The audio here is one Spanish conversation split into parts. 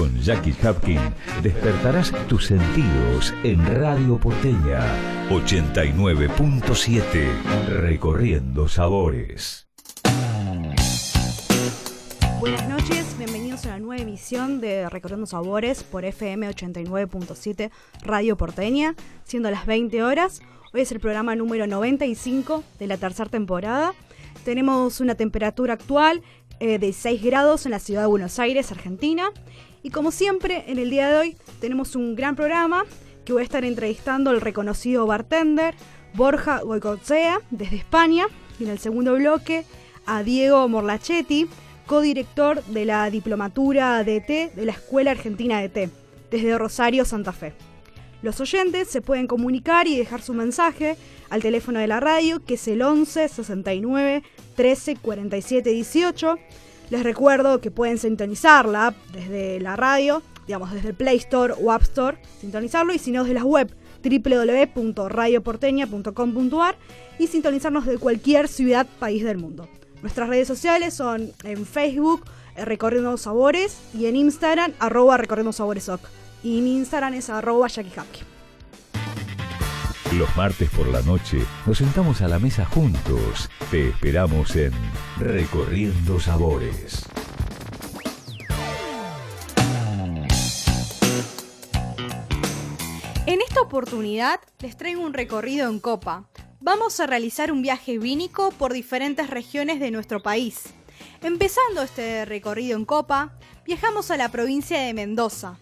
Con Jackie Hapkin despertarás tus sentidos en Radio Porteña 89.7 Recorriendo Sabores. Buenas noches, bienvenidos a la nueva emisión de Recorriendo Sabores por FM 89.7 Radio Porteña, siendo las 20 horas. Hoy es el programa número 95 de la tercera temporada. Tenemos una temperatura actual eh, de 6 grados en la ciudad de Buenos Aires, Argentina. Y como siempre, en el día de hoy tenemos un gran programa que voy a estar entrevistando al reconocido bartender Borja Goicochea desde España. Y en el segundo bloque a Diego Morlachetti, codirector de la Diplomatura de té de la Escuela Argentina de Té, desde Rosario, Santa Fe. Los oyentes se pueden comunicar y dejar su mensaje al teléfono de la radio, que es el 11 69 13 47 18. Les recuerdo que pueden sintonizar la app desde la radio, digamos desde el Play Store o App Store, sintonizarlo, y si no, desde la web www.radioporteña.com.ar y sintonizarnos de cualquier ciudad, país del mundo. Nuestras redes sociales son en Facebook, eh, Recorriendo Sabores, y en Instagram, arroba Recorriendo Sabores Y mi Instagram es arroba los martes por la noche nos sentamos a la mesa juntos. Te esperamos en Recorriendo Sabores. En esta oportunidad les traigo un recorrido en copa. Vamos a realizar un viaje vínico por diferentes regiones de nuestro país. Empezando este recorrido en copa, viajamos a la provincia de Mendoza.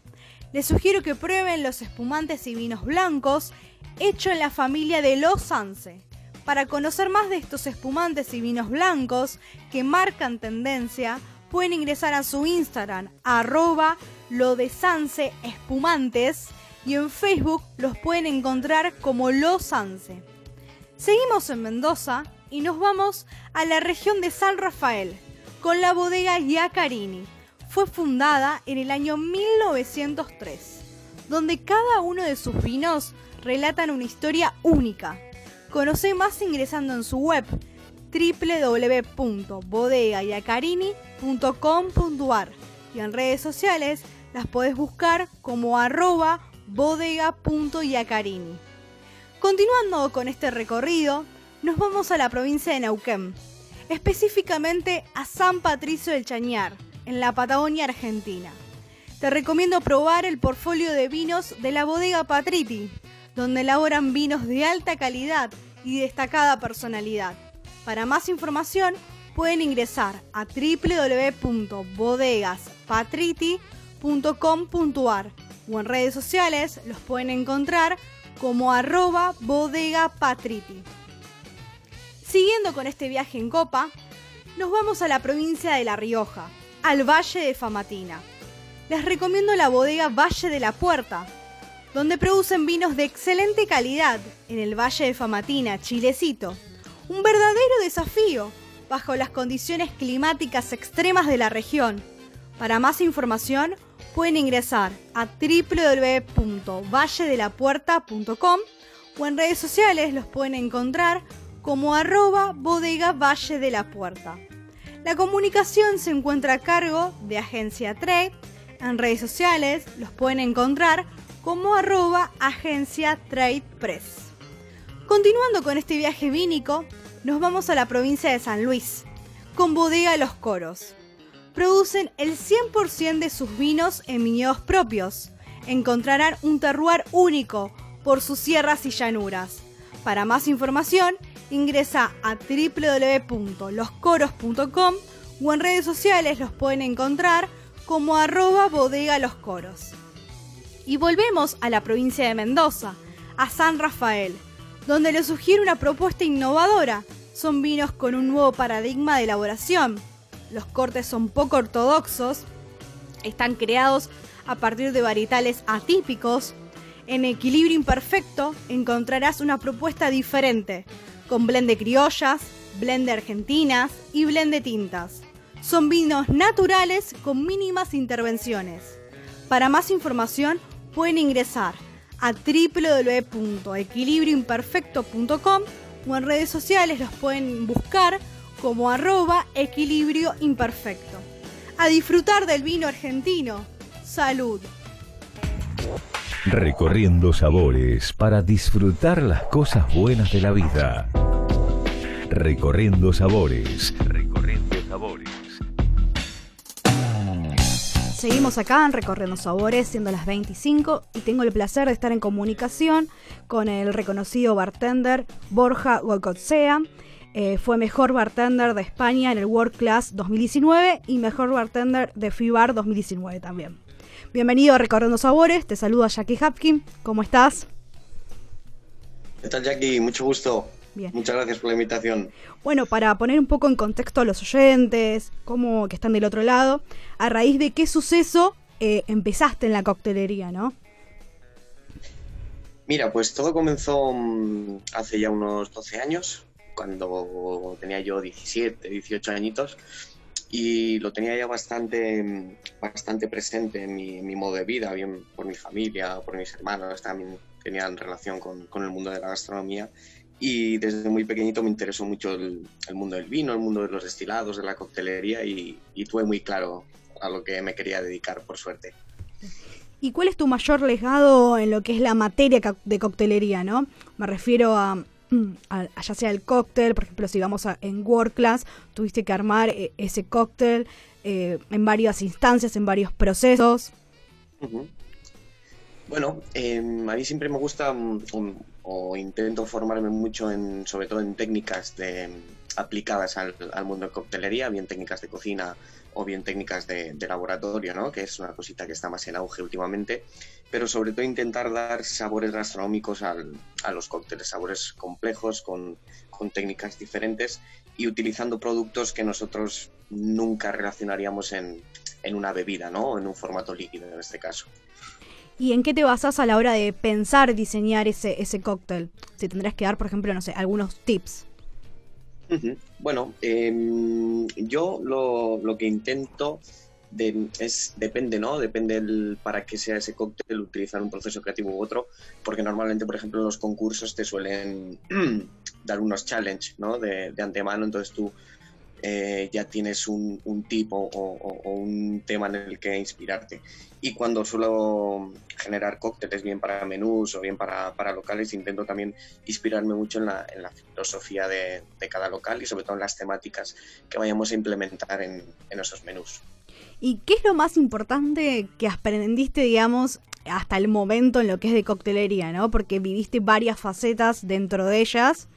Les sugiero que prueben los espumantes y vinos blancos hecho en la familia de los Sanse. Para conocer más de estos espumantes y vinos blancos que marcan tendencia, pueden ingresar a su Instagram, arroba lo de Sanse Espumantes, y en Facebook los pueden encontrar como Los Sanse. Seguimos en Mendoza y nos vamos a la región de San Rafael, con la bodega Yacarini. Fue fundada en el año 1903, donde cada uno de sus vinos relatan una historia única. Conoce más ingresando en su web www.bodegayacarini.com.ar y en redes sociales las podés buscar como arroba bodega.yacarini. Continuando con este recorrido, nos vamos a la provincia de Neuquén, específicamente a San Patricio del Chañar, en la Patagonia Argentina. Te recomiendo probar el portfolio de vinos de la bodega Patriti, donde elaboran vinos de alta calidad y destacada personalidad. Para más información pueden ingresar a www.bodegaspatriti.com.ar o en redes sociales los pueden encontrar como arroba bodegapatriti. Siguiendo con este viaje en copa, nos vamos a la provincia de La Rioja, al Valle de Famatina. Les recomiendo la bodega Valle de la Puerta, donde producen vinos de excelente calidad en el Valle de Famatina, Chilecito. Un verdadero desafío bajo las condiciones climáticas extremas de la región. Para más información pueden ingresar a www.valledelapuerta.com o en redes sociales los pueden encontrar como arroba bodega Valle de la Puerta. La comunicación se encuentra a cargo de Agencia Trade. En redes sociales los pueden encontrar como arroba agencia Trade Press. Continuando con este viaje vínico, nos vamos a la provincia de San Luis, con Bodega Los Coros. Producen el 100% de sus vinos en viñedos propios. Encontrarán un terroir único por sus sierras y llanuras. Para más información, ingresa a www.loscoros.com o en redes sociales los pueden encontrar como arroba bodega los coros. Y volvemos a la provincia de Mendoza, a San Rafael, donde le sugiere una propuesta innovadora. Son vinos con un nuevo paradigma de elaboración. Los cortes son poco ortodoxos, están creados a partir de varietales atípicos, En Equilibrio Imperfecto encontrarás una propuesta diferente, con blend de criollas, blend de argentinas y blend de tintas. Son vinos naturales con mínimas intervenciones. Para más información pueden ingresar a www.equilibrioimperfecto.com o en redes sociales los pueden buscar como arroba equilibrio imperfecto. A disfrutar del vino argentino. Salud. Recorriendo sabores para disfrutar las cosas buenas de la vida. Recorriendo sabores. Recorriendo Seguimos acá en Recorriendo Sabores, siendo las 25, y tengo el placer de estar en comunicación con el reconocido bartender Borja Golcotzea. Eh, fue mejor bartender de España en el World Class 2019 y mejor bartender de FIBAR 2019 también. Bienvenido a Recorriendo Sabores, te saluda Jackie Hapkin, ¿cómo estás? ¿Qué tal Jackie? Mucho gusto. Muchas gracias por la invitación. Bueno, para poner un poco en contexto a los oyentes, cómo que están del otro lado, a raíz de qué suceso eh, empezaste en la coctelería, ¿no? Mira, pues todo comenzó mm, hace ya unos 12 años, cuando tenía yo 17, 18 añitos, y lo tenía ya bastante, mm, bastante presente en mi, modo de vida, bien por mi familia, por mis hermanos, también tenían relación con, con el mundo de la gastronomía y desde muy pequeñito me interesó mucho el, mundo del vino, el mundo de los destilados, de la coctelería y, tuve muy claro a lo que me quería dedicar, por suerte. ¿Y cuál es tu mayor legado en lo que es la materia de coctelería, no? Me refiero a, ya sea el cóctel, por ejemplo, si vamos a, en World Class, tuviste que armar eh, ese cóctel eh, en varias instancias, en varios procesos. Bueno, em, a mí siempre me gusta mm, o intento formarme mucho en, sobre todo en técnicas de, aplicadas al, mundo de coctelería, bien técnicas de cocina o bien técnicas de, laboratorio, ¿no? que es una cosita que está más en auge últimamente, pero sobre todo intentar dar sabores gastronómicos al, a los cócteles, sabores complejos con, con técnicas diferentes y utilizando productos que nosotros nunca relacionaríamos en, en una bebida, ¿no? en un formato líquido en este caso. ¿Y en qué te basas a la hora de pensar, diseñar ese, ese cóctel? Si tendrás que dar, por ejemplo, no sé, algunos tips. Bueno, em, yo lo, lo, que intento es depende, ¿no? Depende para qué sea ese cóctel, utilizar un proceso creativo u otro, porque normalmente, por ejemplo, los concursos te suelen dar unos challenge, ¿no? De, de antemano, entonces tú eh, ya tienes un, tipo o, un tema en el que inspirarte. Y cuando suelo generar cócteles, bien para menús o bien para, locales, intento también inspirarme mucho en la, filosofía de, cada local y sobre todo en las temáticas que vayamos a implementar en, en esos menús. ¿Y qué es lo más importante que aprendiste, digamos, hasta el momento en lo que es de coctelería, ¿no? Porque viviste varias facetas dentro de ellas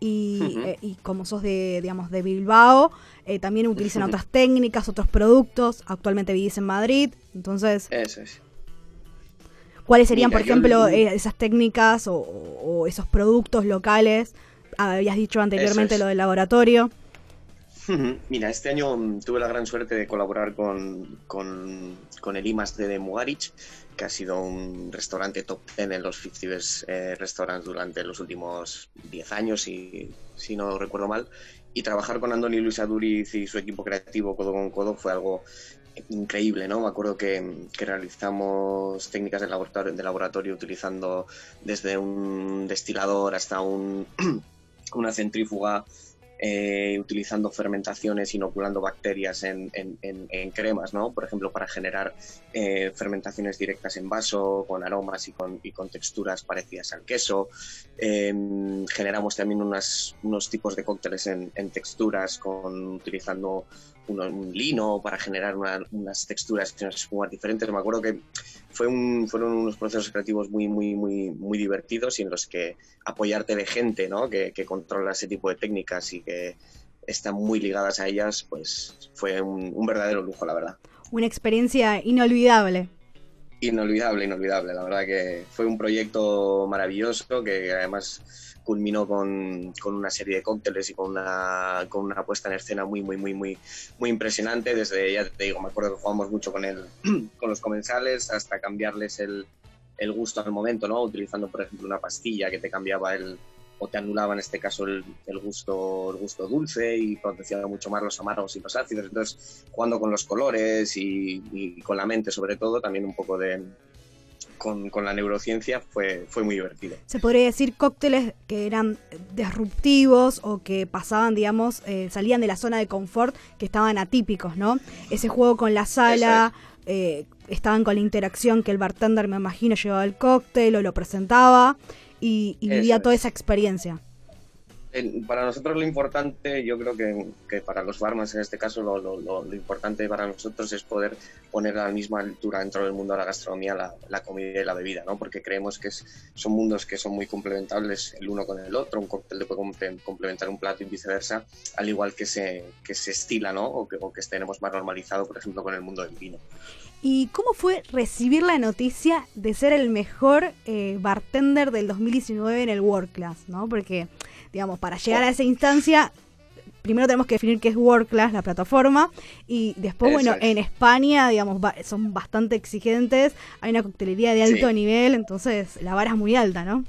eh, y, como sos de, digamos, de Bilbao, eh, también utilizan otras técnicas, otros productos. Actualmente vivís en Madrid, entonces... Eso es. ¿Cuáles serían, por ejemplo, eh, esas técnicas o, esos productos locales? Habías dicho anteriormente lo del laboratorio. Mira, este año mm, tuve la gran suerte de colaborar con, con, con el IMAS de Mugarich, que ha sido un restaurante top 10 en los 50 Best eh, Restaurants durante los últimos 10 años, y, si no recuerdo mal. Y trabajar con Andoni Luis Aduriz y su equipo creativo codo con codo fue algo increíble, ¿no? Me acuerdo que, que realizamos técnicas de laboratorio, de laboratorio utilizando desde un destilador hasta un, una centrífuga eh, utilizando fermentaciones, inoculando bacterias en, cremas, ¿no? Por ejemplo, para generar eh, fermentaciones directas en vaso, con aromas y con, texturas parecidas al queso. Em, generamos también unos tipos de cócteles en, texturas, con, utilizando un, lino para generar unas texturas unas espumas diferentes. Me acuerdo que fue un, fueron unos procesos creativos muy, muy, muy, muy divertidos y en los que apoyarte de gente ¿no? que, controla ese tipo de técnicas y que están muy ligadas a ellas, pues fue un, verdadero lujo, la verdad. Una experiencia inolvidable. Inolvidable, inolvidable. La verdad que fue un proyecto maravilloso que además culminó con, con, una serie de cócteles y con una, con una puesta en escena muy, muy, muy, muy, muy impresionante. Desde, ya te digo, me acuerdo que jugamos mucho con, el, con los comensales hasta cambiarles el, el gusto al momento, ¿no? Utilizando, por ejemplo, una pastilla que te cambiaba el, o te anulaba en este caso el, gusto, el gusto dulce y potenciaba mucho más los amargos y los ácidos. Entonces, jugando con los colores y, con la mente sobre todo, también un poco de... Con, la neurociencia fue, fue muy divertido. Se podría decir cócteles que eran disruptivos o que pasaban, digamos, eh, salían de la zona de confort que estaban atípicos, ¿no? Ese juego con la sala, eh, estaban con la interacción que el bartender, me imagino, llevaba el cóctel o lo presentaba y, vivía toda esa experiencia. Para nosotros lo importante, yo creo que, para los barmans en este caso, lo, importante para nosotros es poder poner a la misma altura dentro del mundo de la gastronomía la, comida y la bebida, ¿no? porque creemos que son mundos que son muy complementables el uno con el otro, un cóctel le puede complementar un plato y viceversa, al igual que se, que se estila ¿no? o, que, o que tenemos más normalizado, por ejemplo, con el mundo del vino. ¿Y cómo fue recibir la noticia de ser el mejor eh, bartender del 2019 en el World Class? ¿no? Porque, digamos, para llegar a esa instancia, primero tenemos que definir qué es World Class, la plataforma, y después, bueno, en España, digamos, son bastante exigentes, hay una coctelería de alto nivel, entonces la vara es muy alta, ¿no?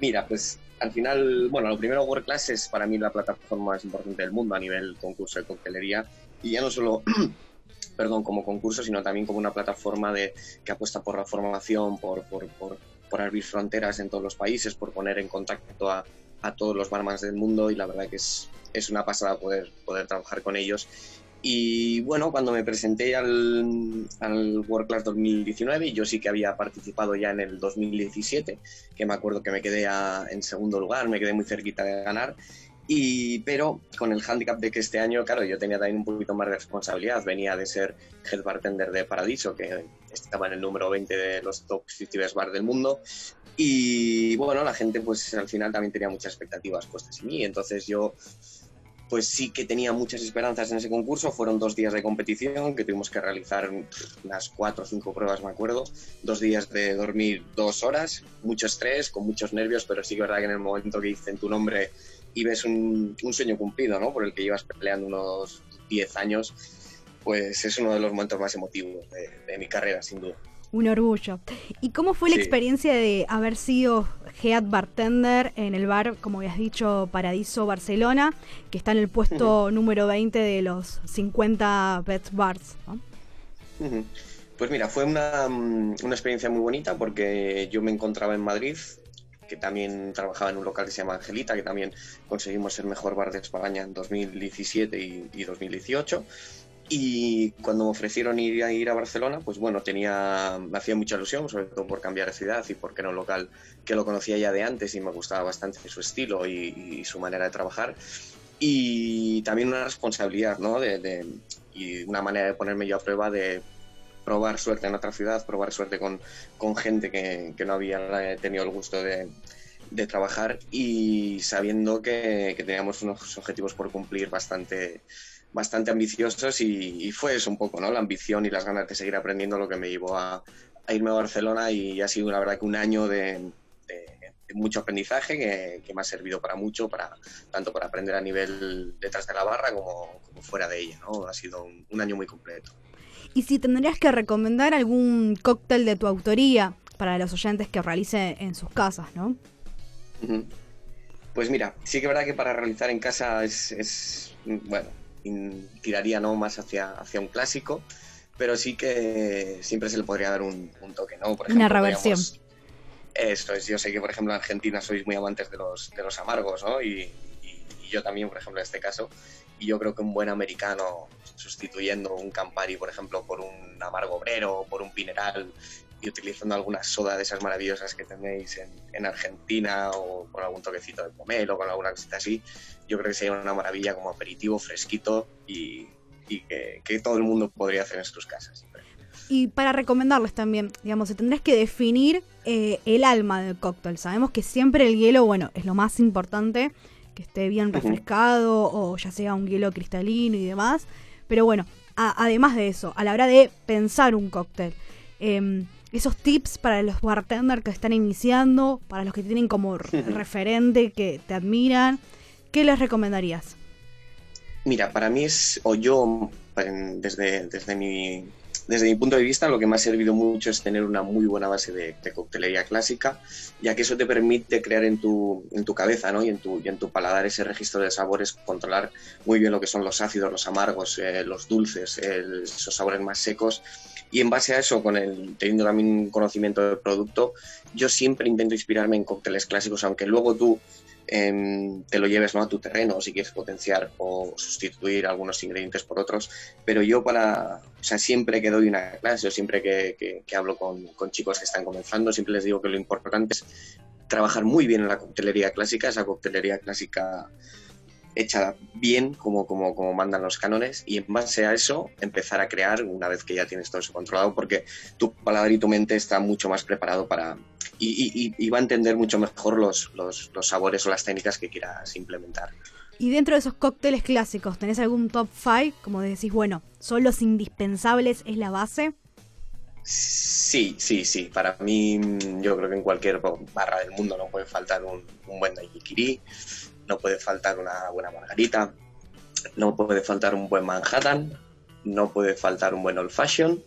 Mira, pues al final, bueno, lo primero World Class es para mí la plataforma más importante del mundo a nivel concurso de coctelería, y ya no solo perdón, como concurso, sino también como una plataforma de, que apuesta por la formación, por, por, por, abrir fronteras en todos los países, por poner en contacto a, a todos los barmans del mundo y la verdad que es, es una pasada poder, poder trabajar con ellos. Y bueno, cuando me presenté al, al World Class 2019, yo sí que había participado ya en el 2017, que me acuerdo que me quedé en segundo lugar, me quedé muy cerquita de ganar. Y, pero con el handicap de que este año, claro, yo tenía también un poquito más de responsabilidad. Venía de ser head bartender de Paradiso, que estaba en el número 20 de los top 50 best bar del mundo. Y bueno, la gente pues al final también tenía muchas expectativas puestas en mí. Entonces yo pues sí que tenía muchas esperanzas en ese concurso. Fueron dos días de competición que tuvimos que realizar unas cuatro o cinco pruebas, me acuerdo. Dos días de dormir dos horas, mucho estrés, con muchos nervios, pero sí que es verdad que en el momento que dicen tu nombre y ves un, sueño cumplido, ¿no? Por el que llevas peleando unos 10 años, pues es uno de los momentos más emotivos de, mi carrera, sin duda. Un orgullo. ¿Y cómo fue la experiencia de haber sido head bartender en el bar, como habías dicho, Paradiso Barcelona, que está en el puesto número 20 de los 50 best bars? Pues mira, fue una, una, experiencia muy bonita porque yo me encontraba en Madrid que también trabajaba en un local que se llama Angelita, que también conseguimos el mejor bar de España en 2017 y, 2018. Y cuando me ofrecieron ir a, ir a Barcelona, pues bueno, tenía, me hacía mucha ilusión, sobre todo por cambiar de ciudad y porque era un local que lo conocía ya de antes y me gustaba bastante su estilo y, su manera de trabajar. Y también una responsabilidad, ¿no? De, y una manera de ponerme yo a prueba de probar suerte en otra ciudad, probar suerte con, con gente que, que, no había tenido el gusto de, de trabajar y sabiendo que, que, teníamos unos objetivos por cumplir bastante, bastante ambiciosos y, fue eso un poco, ¿no? La ambición y las ganas de seguir aprendiendo lo que me llevó a, a irme a Barcelona y ha sido la verdad que un año de, mucho aprendizaje que, que, me ha servido para mucho, para, tanto para aprender a nivel detrás de la barra como, como fuera de ella, ¿no? Ha sido un año muy completo y si tendrías que recomendar algún cóctel de tu autoría para los oyentes que realicen en sus casas, ¿no? Pues mira, sí que es verdad que para realizar en casa es, bueno, tiraría no más hacia, hacia un clásico, pero sí que siempre se le podría dar un, toque, ¿no? Por Una reversión. esto es, yo sé que por ejemplo en Argentina sois muy amantes de los, de los amargos, ¿no? y yo también, por ejemplo, en este caso, y yo creo que un buen americano sustituyendo un Campari, por ejemplo, por un amargo obrero, por un Pineral y utilizando alguna soda de esas maravillosas que tenéis en, Argentina o con algún toquecito de pomelo o con alguna cosita así, yo creo que sería una maravilla como aperitivo, fresquito y, que, todo el mundo podría hacer en sus casas. Y para recomendarles también, digamos, tendrás que definir eh, el alma del cóctel. Sabemos que siempre el hielo, bueno, es lo más importante, que esté bien refrescado o ya sea un hielo cristalino y demás. Pero bueno, además de eso, a la hora de pensar un cóctel, em, esos tips para los bartenders que están iniciando, para los que tienen como referente, que te admiran, ¿qué les recomendarías? Mira, para mí es, o yo, desde, desde mi desde mi punto de vista, lo que me ha servido mucho es tener una muy buena base de, coctelería clásica, ya que eso te permite crear en tu, en tu cabeza ¿no? y, en tu, en tu paladar ese registro de sabores, controlar muy bien lo que son los ácidos, los amargos, eh, los dulces, esos sabores más secos. Y en base a eso, con el, teniendo también un conocimiento del producto, yo siempre intento inspirarme en cócteles clásicos, aunque luego tú Em, te lo lleves a tu terreno si quieres potenciar o sustituir algunos ingredientes por otros. Pero yo para, o sea, siempre que doy una clase o siempre que, hablo con, con, chicos que están comenzando, siempre les digo que lo importante es trabajar muy bien en la coctelería clásica, esa coctelería clásica hecha bien como, como, como mandan los cánones y en base a eso empezar a crear una vez que ya tienes todo eso controlado porque tu paladar y tu mente está mucho más preparado para y, va a entender mucho mejor los, los, los, sabores o las técnicas que quieras implementar. Y dentro de esos cócteles clásicos, ¿tenés algún top 5? Como decís, bueno, son los indispensables, es la base. Sí, sí, sí. Para mí, yo creo que en cualquier barra del mundo no puede faltar un, un buen daiquiri, no puede faltar una buena margarita, no puede faltar un buen Manhattan, no puede faltar un buen old fashion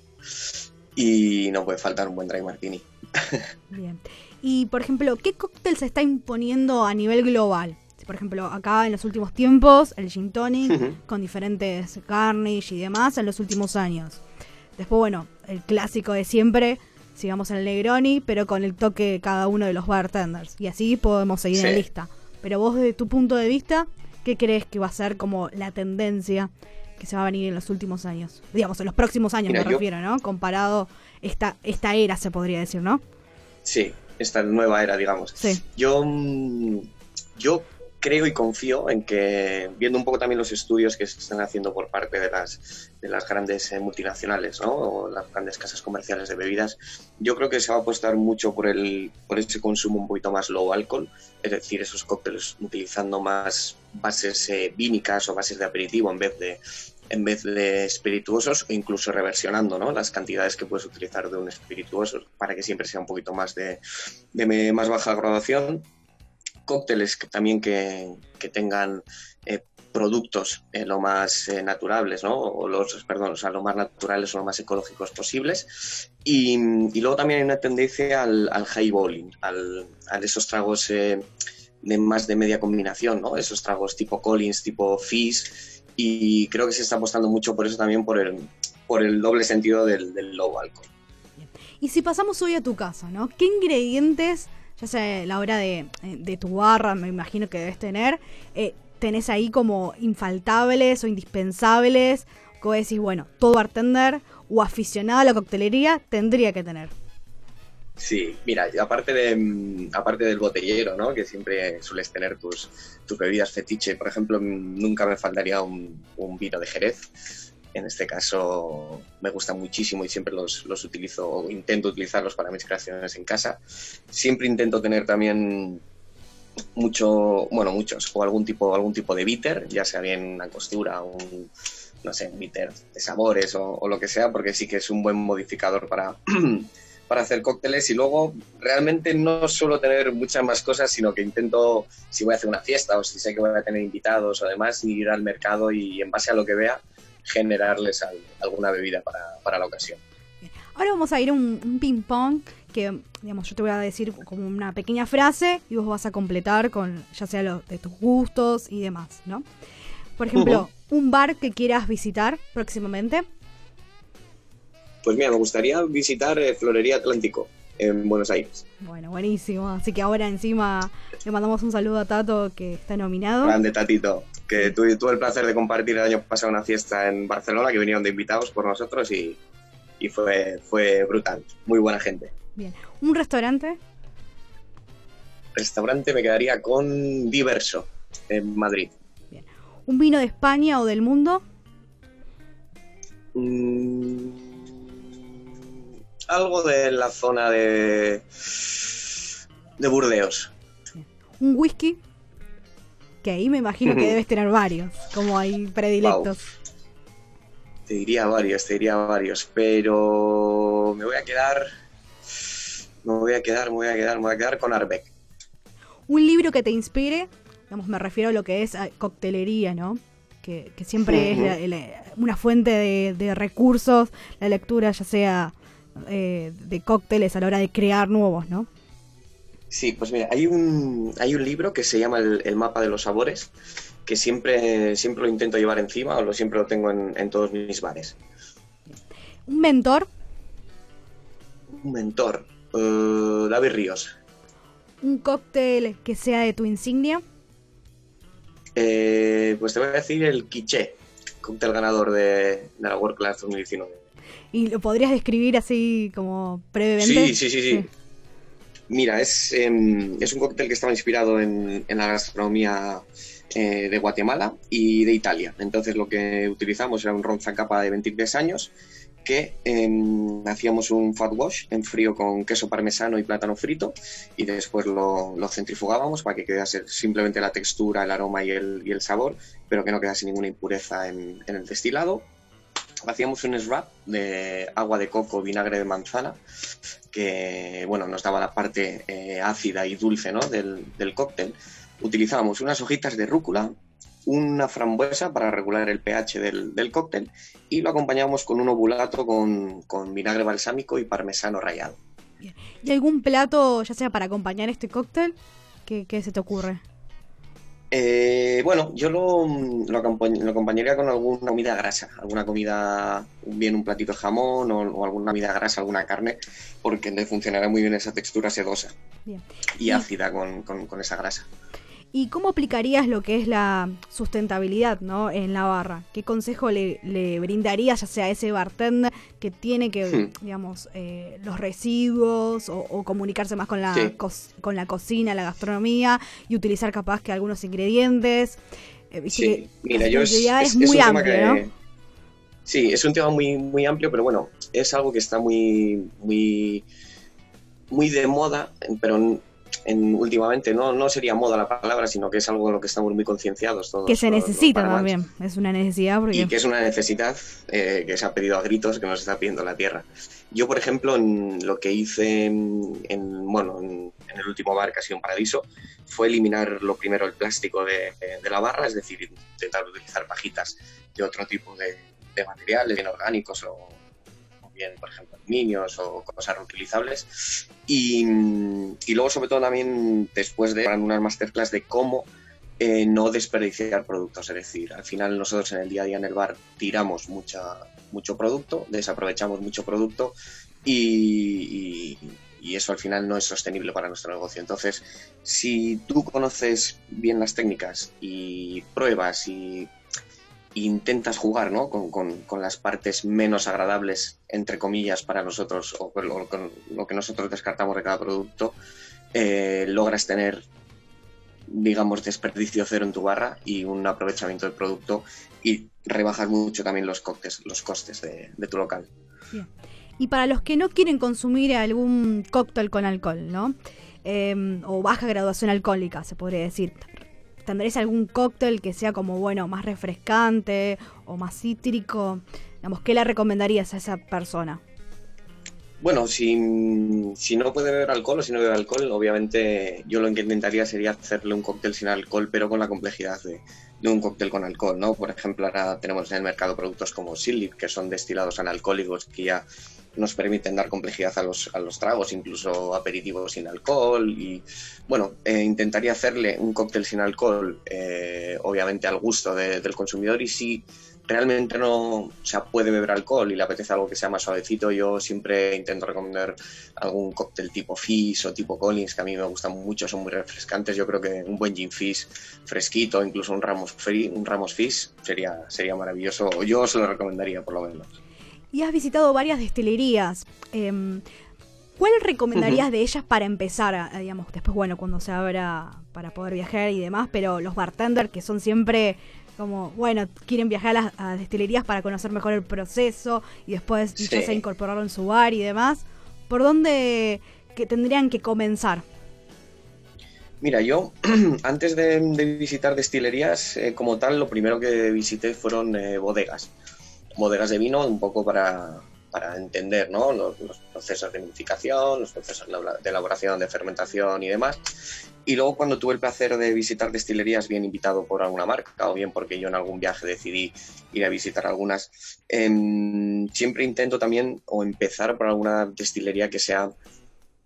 y no puede faltar un buen dry martini. Bien. Y por ejemplo, ¿qué cóctel se está imponiendo a nivel global? Por ejemplo, acá en los últimos tiempos, el gin tonic con diferentes garnish y demás en los últimos años. Después, bueno, el clásico de siempre, sigamos el Negroni, pero con el toque de cada uno de los bartenders. Y así podemos seguir en la lista. Pero vos, desde tu punto de vista, ¿qué crees que va a ser como la tendencia que se va a venir en los últimos años? Digamos, en los próximos años me refiero, ¿no? Comparado esta, esta era, se podría decir, ¿no? Sí, esta nueva era, digamos. Sí. Yo, mm, yo creo y confío en que, viendo un poco también los estudios que se están haciendo por parte de las, de las grandes eh, multinacionales ¿no? o las grandes casas comerciales de bebidas, yo creo que se va a apostar mucho por, el, por ese consumo un poquito más low alcohol, es decir, esos cócteles utilizando más bases eh, vínicas o bases de aperitivo en vez de, en vez de espirituosos o incluso reversionando ¿no? las cantidades que puedes utilizar de un espirituoso para que siempre sea un poquito más de, de más baja graduación cócteles que, también que, tengan eh, productos eh, lo más eh, naturales, ¿no? O los, perdón, o sea, lo más naturales o lo más ecológicos posibles. Y, luego también hay una tendencia al, al highballing, al, a esos tragos de más de media combinación, ¿no? Esos tragos tipo Collins, tipo Fizz. Y creo que se está apostando mucho por eso también, por el, por el doble sentido del, del low alcohol. Y si pasamos hoy a tu casa, ¿no? ¿Qué ingredientes ya sea la hora de, de tu barra, me imagino que debes tener, eh, tenés ahí como infaltables o indispensables, que decís, bueno, todo bartender o aficionado a la coctelería tendría que tener. Sí, mira, aparte de mm, aparte del botellero, ¿no? Que siempre sueles tener tus, tus bebidas fetiche. Por ejemplo, nunca me faltaría un, un vino de Jerez en este caso me gusta muchísimo y siempre los, los utilizo o intento utilizarlos para mis creaciones en casa. Siempre intento tener también mucho, bueno, muchos, o algún tipo, algún tipo de bitter, ya sea bien una costura, un, no sé, bitter de sabores o, lo que sea, porque sí que es un buen modificador para, para hacer cócteles. Y luego, realmente no suelo tener muchas más cosas, sino que intento, si voy a hacer una fiesta o si sé que voy a tener invitados o demás, ir al mercado y en base a lo que vea, generarles alguna bebida para, la ocasión. Ahora vamos a ir un, ping-pong que, digamos, yo te voy a decir como una pequeña frase y vos vas a completar con ya sea lo de tus gustos y demás, ¿no? Por ejemplo, un bar que quieras visitar próximamente. Pues mira, me gustaría visitar eh, Florería Atlántico en Buenos Aires. Bueno, buenísimo. Así que ahora encima le mandamos un saludo a Tato que está nominado. Grande Tatito que tuve, tuve, el placer de compartir el año pasado una fiesta en Barcelona que vinieron de invitados por nosotros y, y fue, fue brutal. Muy buena gente. Bien. ¿Un restaurante? Restaurante me quedaría con Diverso, en Madrid. Bien. ¿Un vino de España o del mundo? Mm, algo de la zona de, de Burdeos. ¿Un whisky? que ahí me imagino que debes tener varios, como hay predilectos. Te diría varios, te diría varios, pero me voy a quedar, me voy a quedar, me voy a quedar, me voy a quedar con Arbeck. Un libro que te inspire, digamos, me refiero a lo que es coctelería, ¿no? Que, siempre es una fuente de, recursos, la lectura ya sea eh, de cócteles a la hora de crear nuevos, ¿no? Sí, pues mira, hay un, hay un libro que se llama el, mapa de los sabores, que siempre, siempre lo intento llevar encima o lo siempre lo tengo en, todos mis bares. ¿Un mentor? Un mentor. Uh, David Ríos. ¿Un cóctel que sea de tu insignia? Eh, pues te voy a decir el quiché, cóctel ganador de, la World Class 2019. ¿Y lo podrías describir así como brevemente? Sí, sí, sí, sí. Mira, es, em, es un cóctel que estaba inspirado en, la gastronomía eh, de Guatemala y de Italia. Entonces lo que utilizamos era un ron zacapa de 23 años que em, hacíamos un fat wash en frío con queso parmesano y plátano frito y después lo, centrifugábamos para que quedase simplemente la textura, el aroma y el, y el sabor, pero que no quedase ninguna impureza en, en el destilado hacíamos un swap de agua de coco, vinagre de manzana, que bueno, nos daba la parte eh, ácida y dulce ¿no? del, cóctel. Utilizábamos unas hojitas de rúcula, una frambuesa para regular el pH del, cóctel y lo acompañábamos con un ovulato con, vinagre balsámico y parmesano rallado. ¿Y algún plato, ya sea para acompañar este cóctel? ¿Qué, qué se te ocurre? Eh, bueno, yo lo, lo, acompañaría con alguna comida grasa, alguna comida, bien un platito de jamón o, alguna comida grasa, alguna carne, porque le funcionará muy bien esa textura sedosa y ácida con esa grasa. ¿Y cómo aplicarías lo que es la sustentabilidad ¿no? en la barra? ¿Qué consejo le, le brindarías ya sea a ese bartender que tiene que, hmm. digamos, eh, los residuos o, comunicarse más con la, con la cocina, la gastronomía y utilizar capaz que algunos ingredientes? Eh, sí, mira, yo es, muy amplio, ¿no? Sí, es un tema muy, muy amplio, pero bueno, es algo que está muy, muy, muy de moda, pero últimamente no, no sería moda la palabra, sino que es algo en lo que estamos muy concienciados todos. Que se necesita también, es una necesidad. Y que es una necesidad eh, que se ha pedido a gritos, que nos está pidiendo la tierra. Yo, por ejemplo, en lo que hice en, bueno, en, el último bar, que ha sido un paraíso, fue eliminar lo primero el plástico de, la barra, es decir, intentar utilizar pajitas de otro tipo de, de materiales, bien orgánicos o por ejemplo, niños o cosas reutilizables. Y, luego, sobre todo, también después de unas masterclass de cómo eh, no desperdiciar productos. Es decir, al final nosotros en el día a día en el bar tiramos mucha, mucho producto, desaprovechamos mucho producto y, y, eso al final no es sostenible para nuestro negocio. Entonces, si tú conoces bien las técnicas y pruebas y intentas jugar ¿no? con, con, las partes menos agradables, entre comillas, para nosotros, o con lo, que nosotros descartamos de cada producto, eh, logras tener, digamos, desperdicio cero en tu barra y un aprovechamiento del producto y rebajas mucho también los costes, los costes de, tu local. Y para los que no quieren consumir algún cóctel con alcohol, ¿no? Em, o baja graduación alcohólica, se podría decir. ¿Tendréis algún cóctel que sea como, bueno, más refrescante o más cítrico? Digamos, ¿qué le recomendarías a esa persona? Bueno, si, no puede beber alcohol o si no bebe alcohol, obviamente yo lo que intentaría sería hacerle un cóctel sin alcohol, pero con la complejidad de, un cóctel con alcohol, ¿no? Por ejemplo, ahora tenemos en el mercado productos como Silip, que son destilados analcohólicos que ya nos permiten dar complejidad a los, a los tragos, incluso aperitivos sin alcohol. Y bueno, eh, intentaría hacerle un cóctel sin alcohol, eh, obviamente al gusto del consumidor. Y si realmente no se puede beber alcohol y le apetece algo que sea más suavecito, yo siempre intento recomendar algún cóctel tipo Fizz o tipo Collins, que a mí me gustan mucho, son muy refrescantes. Yo creo que un buen gin Fizz fresquito, incluso un Ramos, un Ramos Fizz, sería, sería maravilloso. Yo se lo recomendaría, por lo menos y has visitado varias destilerías. Em, ¿Cuál recomendarías de ellas para empezar, digamos, después, bueno, cuando se abra para poder viajar y demás, pero los bartenders que son siempre como, bueno, quieren viajar a las destilerías para conocer mejor el proceso y después ya se incorporarlo en su bar y demás, ¿por dónde que tendrían que comenzar? Mira, yo antes de, visitar destilerías eh, como tal, lo primero que visité fueron eh, bodegas bodegas de vino un poco para, para entender ¿no? los, procesos de vinificación, los procesos de elaboración, de fermentación y demás. Y luego cuando tuve el placer de visitar destilerías, bien invitado por alguna marca o bien porque yo en algún viaje decidí ir a visitar algunas, em, siempre intento también o empezar por alguna destilería que sea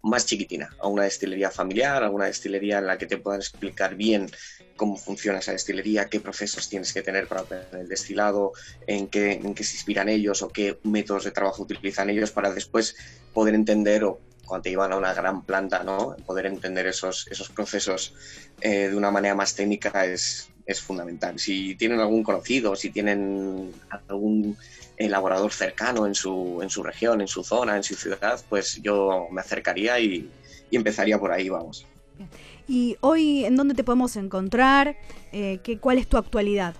más chiquitina, a una destilería familiar, a una destilería en la que te puedan explicar bien cómo funciona esa destilería, qué procesos tienes que tener para obtener el destilado, en qué, en qué se inspiran ellos o qué métodos de trabajo utilizan ellos para después poder entender o cuando te llevan a una gran planta, ¿no? Poder entender esos, esos procesos eh, de una manera más técnica es, es fundamental. Si tienen algún conocido, si tienen algún elaborador cercano en su, en su región, en su zona, en su ciudad, pues yo me acercaría y, empezaría por ahí, vamos. ¿Y hoy en dónde te podemos encontrar? Eh, ¿qué, ¿Cuál es tu actualidad?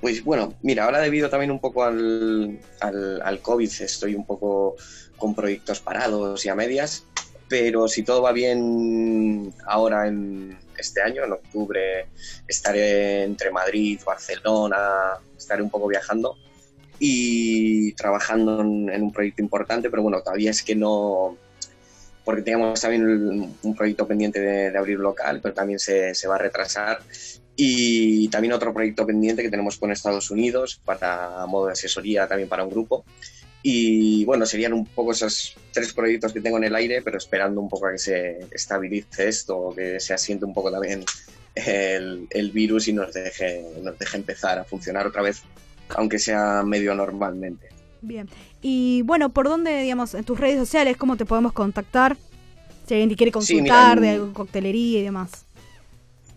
Pues bueno, mira, ahora debido también un poco al, al, al, COVID, estoy un poco con proyectos parados y a medias, pero si todo va bien ahora en este año, en octubre, estaré entre Madrid, Barcelona, estaré un poco viajando y trabajando en, un proyecto importante, pero bueno, todavía es que no, porque teníamos también un proyecto pendiente de, abrir local, pero también se, se, va a retrasar. Y también otro proyecto pendiente que tenemos con Estados Unidos para modo de asesoría también para un grupo. Y bueno, serían un poco esos tres proyectos que tengo en el aire, pero esperando un poco a que se estabilice esto, que se asiente un poco también el, el virus y nos deje, nos deje empezar a funcionar otra vez aunque sea medio normalmente. Bien. Y bueno, ¿por dónde, digamos, en tus redes sociales, cómo te podemos contactar? Si alguien te quiere consultar de coctelería y demás.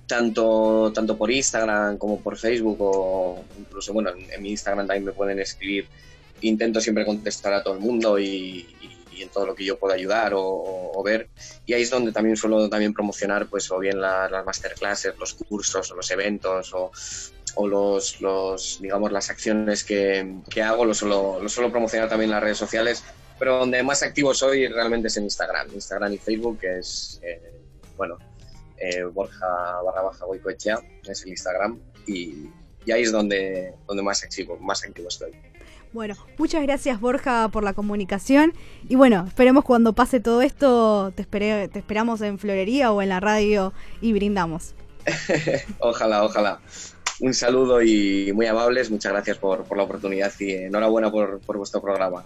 Tanto, tanto por Instagram como por Facebook o incluso, bueno, en, mi Instagram también me pueden escribir. Intento siempre contestar a todo el mundo y, en todo lo que yo pueda ayudar o, ver. Y ahí es donde también suelo también promocionar, pues, o bien las masterclasses, los cursos, o los eventos, o, o los, los, digamos, las acciones que, que hago, lo suelo, lo suelo promocionar también en las redes sociales, pero donde más activo soy realmente es en Instagram, Instagram y Facebook, que es, eh, bueno, eh, Borja barra baja Goicoechea, es el Instagram, y, y, ahí es donde, donde más activo, más activo estoy. Bueno, muchas gracias Borja por la comunicación y bueno, esperemos cuando pase todo esto, te, esperé, te esperamos en Florería o en la radio y brindamos. ojalá, ojalá un saludo y muy amables. Muchas gracias por, la oportunidad y enhorabuena por vuestro programa.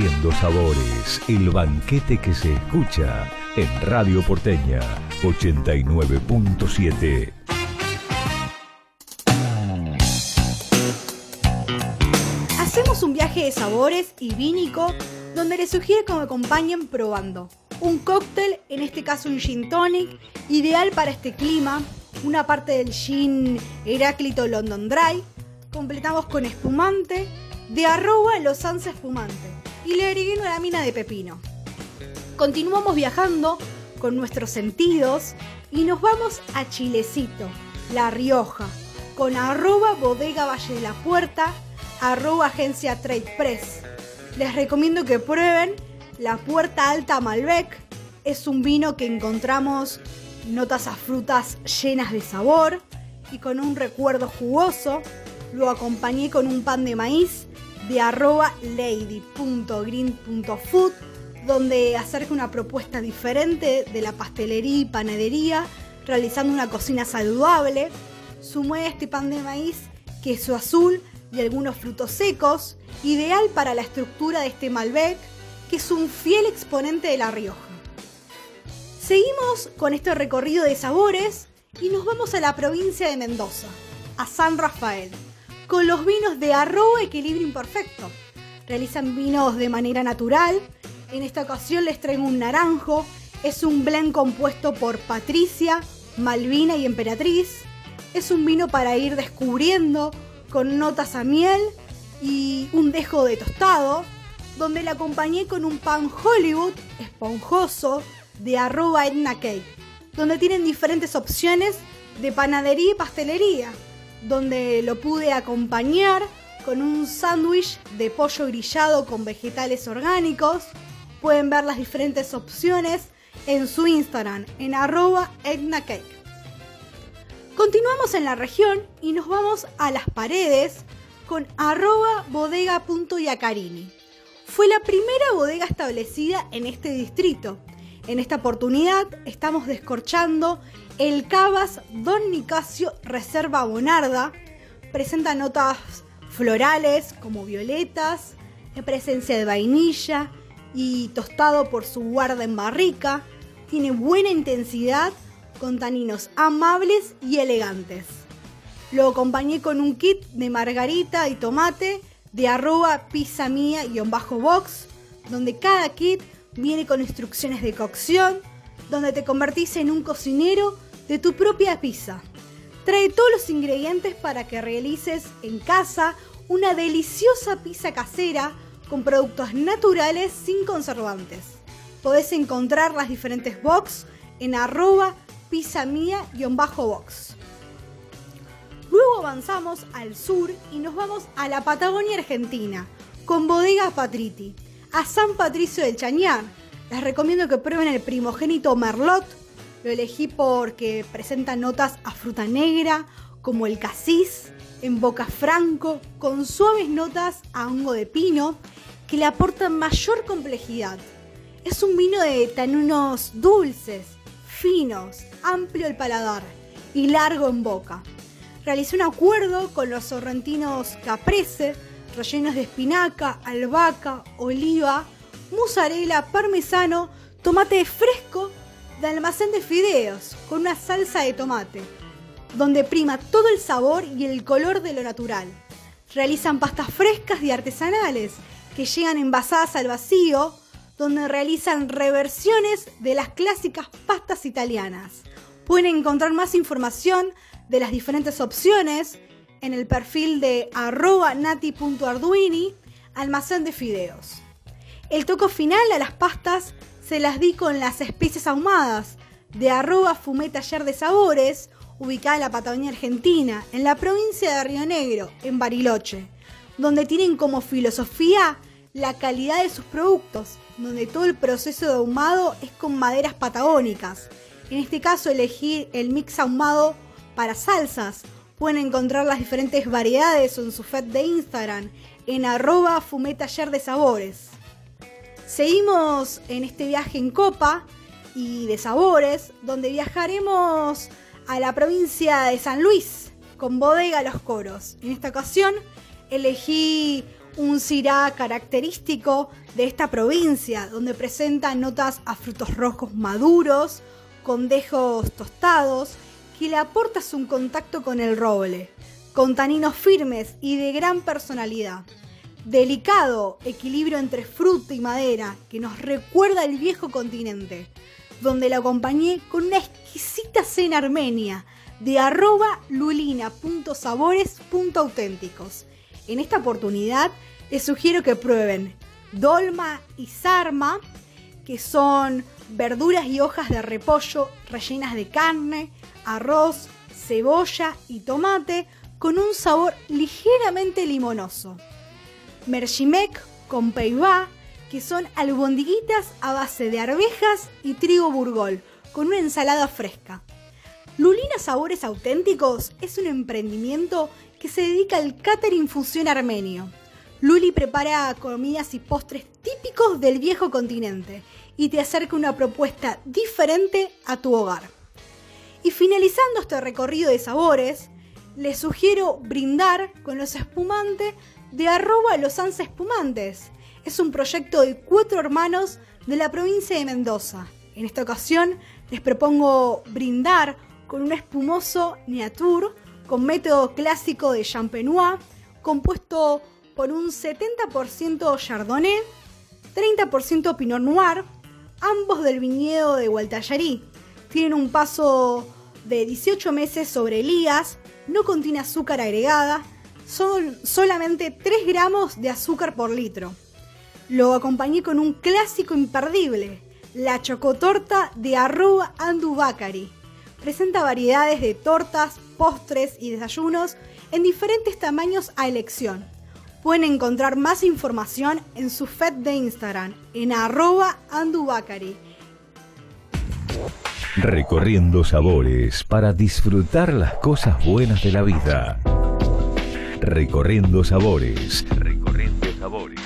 Recorriendo sabores, el banquete que se escucha en Radio Porteña 89.7. Hacemos un viaje de sabores y vínico donde les sugiero que me acompañen probando. Un cóctel, en este caso un gin tonic, ideal para este clima. Una parte del gin Heráclito London Dry. Completamos con espumante de arroba Los Anse Espumante. Y le agregué una lámina de pepino. Continuamos viajando con nuestros sentidos y nos vamos a Chilecito, La Rioja, con arroba bodega Valle de la Puerta, arroba agencia Trade Press. Les recomiendo que prueben la Puerta Alta Malbec. Es un vino que encontramos notas a frutas llenas de sabor y con un recuerdo jugoso. Lo acompañé con un pan de maíz de lady.green.food donde acerca una propuesta diferente de la pastelería y panadería, realizando una cocina saludable. Sumé este pan de maíz, queso azul y algunos frutos secos, ideal para la estructura de este Malbec, que es un fiel exponente de La Rioja. Seguimos con este recorrido de sabores y nos vamos a la provincia de Mendoza, a San Rafael, con los vinos de arroba equilibrio imperfecto. Realizan vinos de manera natural. En esta ocasión les traigo un naranjo. Es un blend compuesto por Patricia, Malvina y Emperatriz. Es un vino para ir descubriendo con notas a miel y un dejo de tostado, donde la acompañé con un pan Hollywood esponjoso de arroba Edna Cake, donde tienen diferentes opciones de panadería y pastelería, donde lo pude acompañar con un sándwich de pollo grillado con vegetales orgánicos. Pueden ver las diferentes opciones en su Instagram, en arroba Edna Cake. Continuamos en la región y nos vamos a las paredes con arroba bodega.yacarini. Fue la primera bodega establecida en este distrito. En esta oportunidad estamos descorchando el Cabas Don Nicasio Reserva Bonarda. Presenta notas florales como violetas, presencia de vainilla y tostado por su guarda en barrica. Tiene buena intensidad con taninos amables y elegantes. Lo acompañé con un kit de margarita y tomate de arroba pizza mía-box, donde cada kit viene con instrucciones de cocción, donde te convertís en un cocinero de tu propia pizza. Trae todos los ingredientes para que realices en casa una deliciosa pizza casera con productos naturales sin conservantes. Podés encontrar las diferentes box en arroba pizza mía-box. Luego avanzamos al sur y nos vamos a la Patagonia Argentina con Bodega Patriti, a San Patricio del Chañar. Les recomiendo que prueben el primogénito Merlot. Lo elegí porque presenta notas a fruta negra como el casis, en boca franco, con suaves notas a hongo de pino que le aportan mayor complejidad. Es un vino de tanunos dulces, finos, amplio el paladar y largo en boca. Realicé un acuerdo con los sorrentinos caprese, rellenos de espinaca, albahaca, oliva, mozzarella, parmesano, tomate fresco de almacén de fideos con una salsa de tomate, donde prima todo el sabor y el color de lo natural. Realizan pastas frescas y artesanales que llegan envasadas al vacío, donde realizan reversiones de las clásicas pastas italianas. Pueden encontrar más información de las diferentes opciones en el perfil de arroba nati.arduini, almacén de fideos. El toco final a las pastas se las di con las especies ahumadas de arroba fumé taller de sabores, ubicada en la Patagonia Argentina, en la provincia de Río Negro, en Bariloche, donde tienen como filosofía la calidad de sus productos, donde todo el proceso de ahumado es con maderas patagónicas. En este caso elegí el mix ahumado para salsas. Pueden encontrar las diferentes variedades en su feed de Instagram en arroba fumetaller de sabores. Seguimos en este viaje en copa y de sabores, donde viajaremos a la provincia de San Luis con bodega Los Coros. En esta ocasión elegí un cirá característico de esta provincia, donde presenta notas a frutos rojos maduros, con dejos tostados, que le aportas un contacto con el roble, con taninos firmes y de gran personalidad. Delicado equilibrio entre fruta y madera que nos recuerda el viejo continente, donde lo acompañé con una exquisita cena armenia de arroba lulina.sabores.auténticos. En esta oportunidad les sugiero que prueben dolma y sarma, que son verduras y hojas de repollo rellenas de carne, arroz, cebolla y tomate con un sabor ligeramente limonoso. Merjimek con peibá, que son albondiguitas a base de arvejas y trigo burgol, con una ensalada fresca. Lulina Sabores Auténticos es un emprendimiento que se dedica al catering fusión armenio. Luli prepara comidas y postres típicos del viejo continente y te acerca una propuesta diferente a tu hogar. Y finalizando este recorrido de sabores, les sugiero brindar con los espumantes de arroba los Anse Espumantes. Es un proyecto de cuatro hermanos de la provincia de Mendoza. En esta ocasión les propongo brindar con un espumoso Neatur con método clásico de Champenois, compuesto por un 70% Chardonnay, 30% Pinot Noir, ambos del viñedo de Gualtallarí. Tienen un paso de 18 meses sobre ligas, no contiene azúcar agregada, son solamente 3 gramos de azúcar por litro. Lo acompañé con un clásico imperdible, la chocotorta de arroba andubacari. Presenta variedades de tortas, postres y desayunos en diferentes tamaños a elección. Pueden encontrar más información en su feed de Instagram en arroba andubacari. Recorriendo sabores para disfrutar las cosas buenas de la vida. Recorriendo sabores. Recorriendo sabores.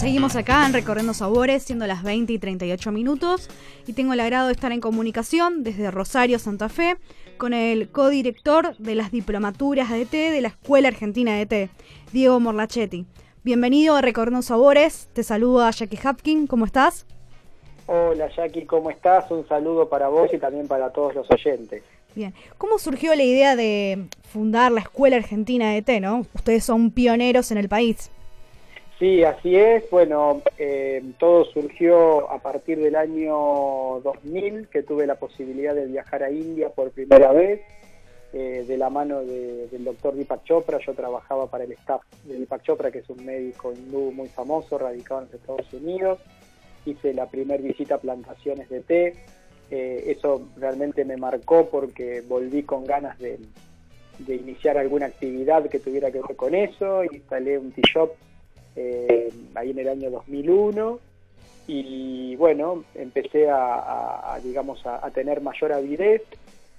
Seguimos acá en Recorriendo Sabores, siendo las 20 y 38 minutos, y tengo el agrado de estar en comunicación desde Rosario, Santa Fe, con el codirector de las diplomaturas de té de la Escuela Argentina de Té, Diego Morlachetti. Bienvenido a Recorriendo Sabores, te saluda Jackie Hapkin, ¿cómo estás? Hola Jackie, ¿cómo estás? Un saludo para vos y también para todos los oyentes. Bien, ¿cómo surgió la idea de fundar la Escuela Argentina de Té, no? Ustedes son pioneros en el país. Sí, así es. Bueno, eh, todo surgió a partir del año 2000, que tuve la posibilidad de viajar a India por primera vez, eh, de la mano de- del doctor Deepak Chopra. Yo trabajaba para el staff de Deepak Chopra, que es un médico hindú muy famoso, radicado en los Estados Unidos. Hice la primera visita a plantaciones de té. Eso realmente me marcó porque volví con ganas de, iniciar alguna actividad que tuviera que ver con eso. Instalé un tea shop eh, ahí en el año 2001 y bueno, empecé a, digamos, a, tener mayor avidez,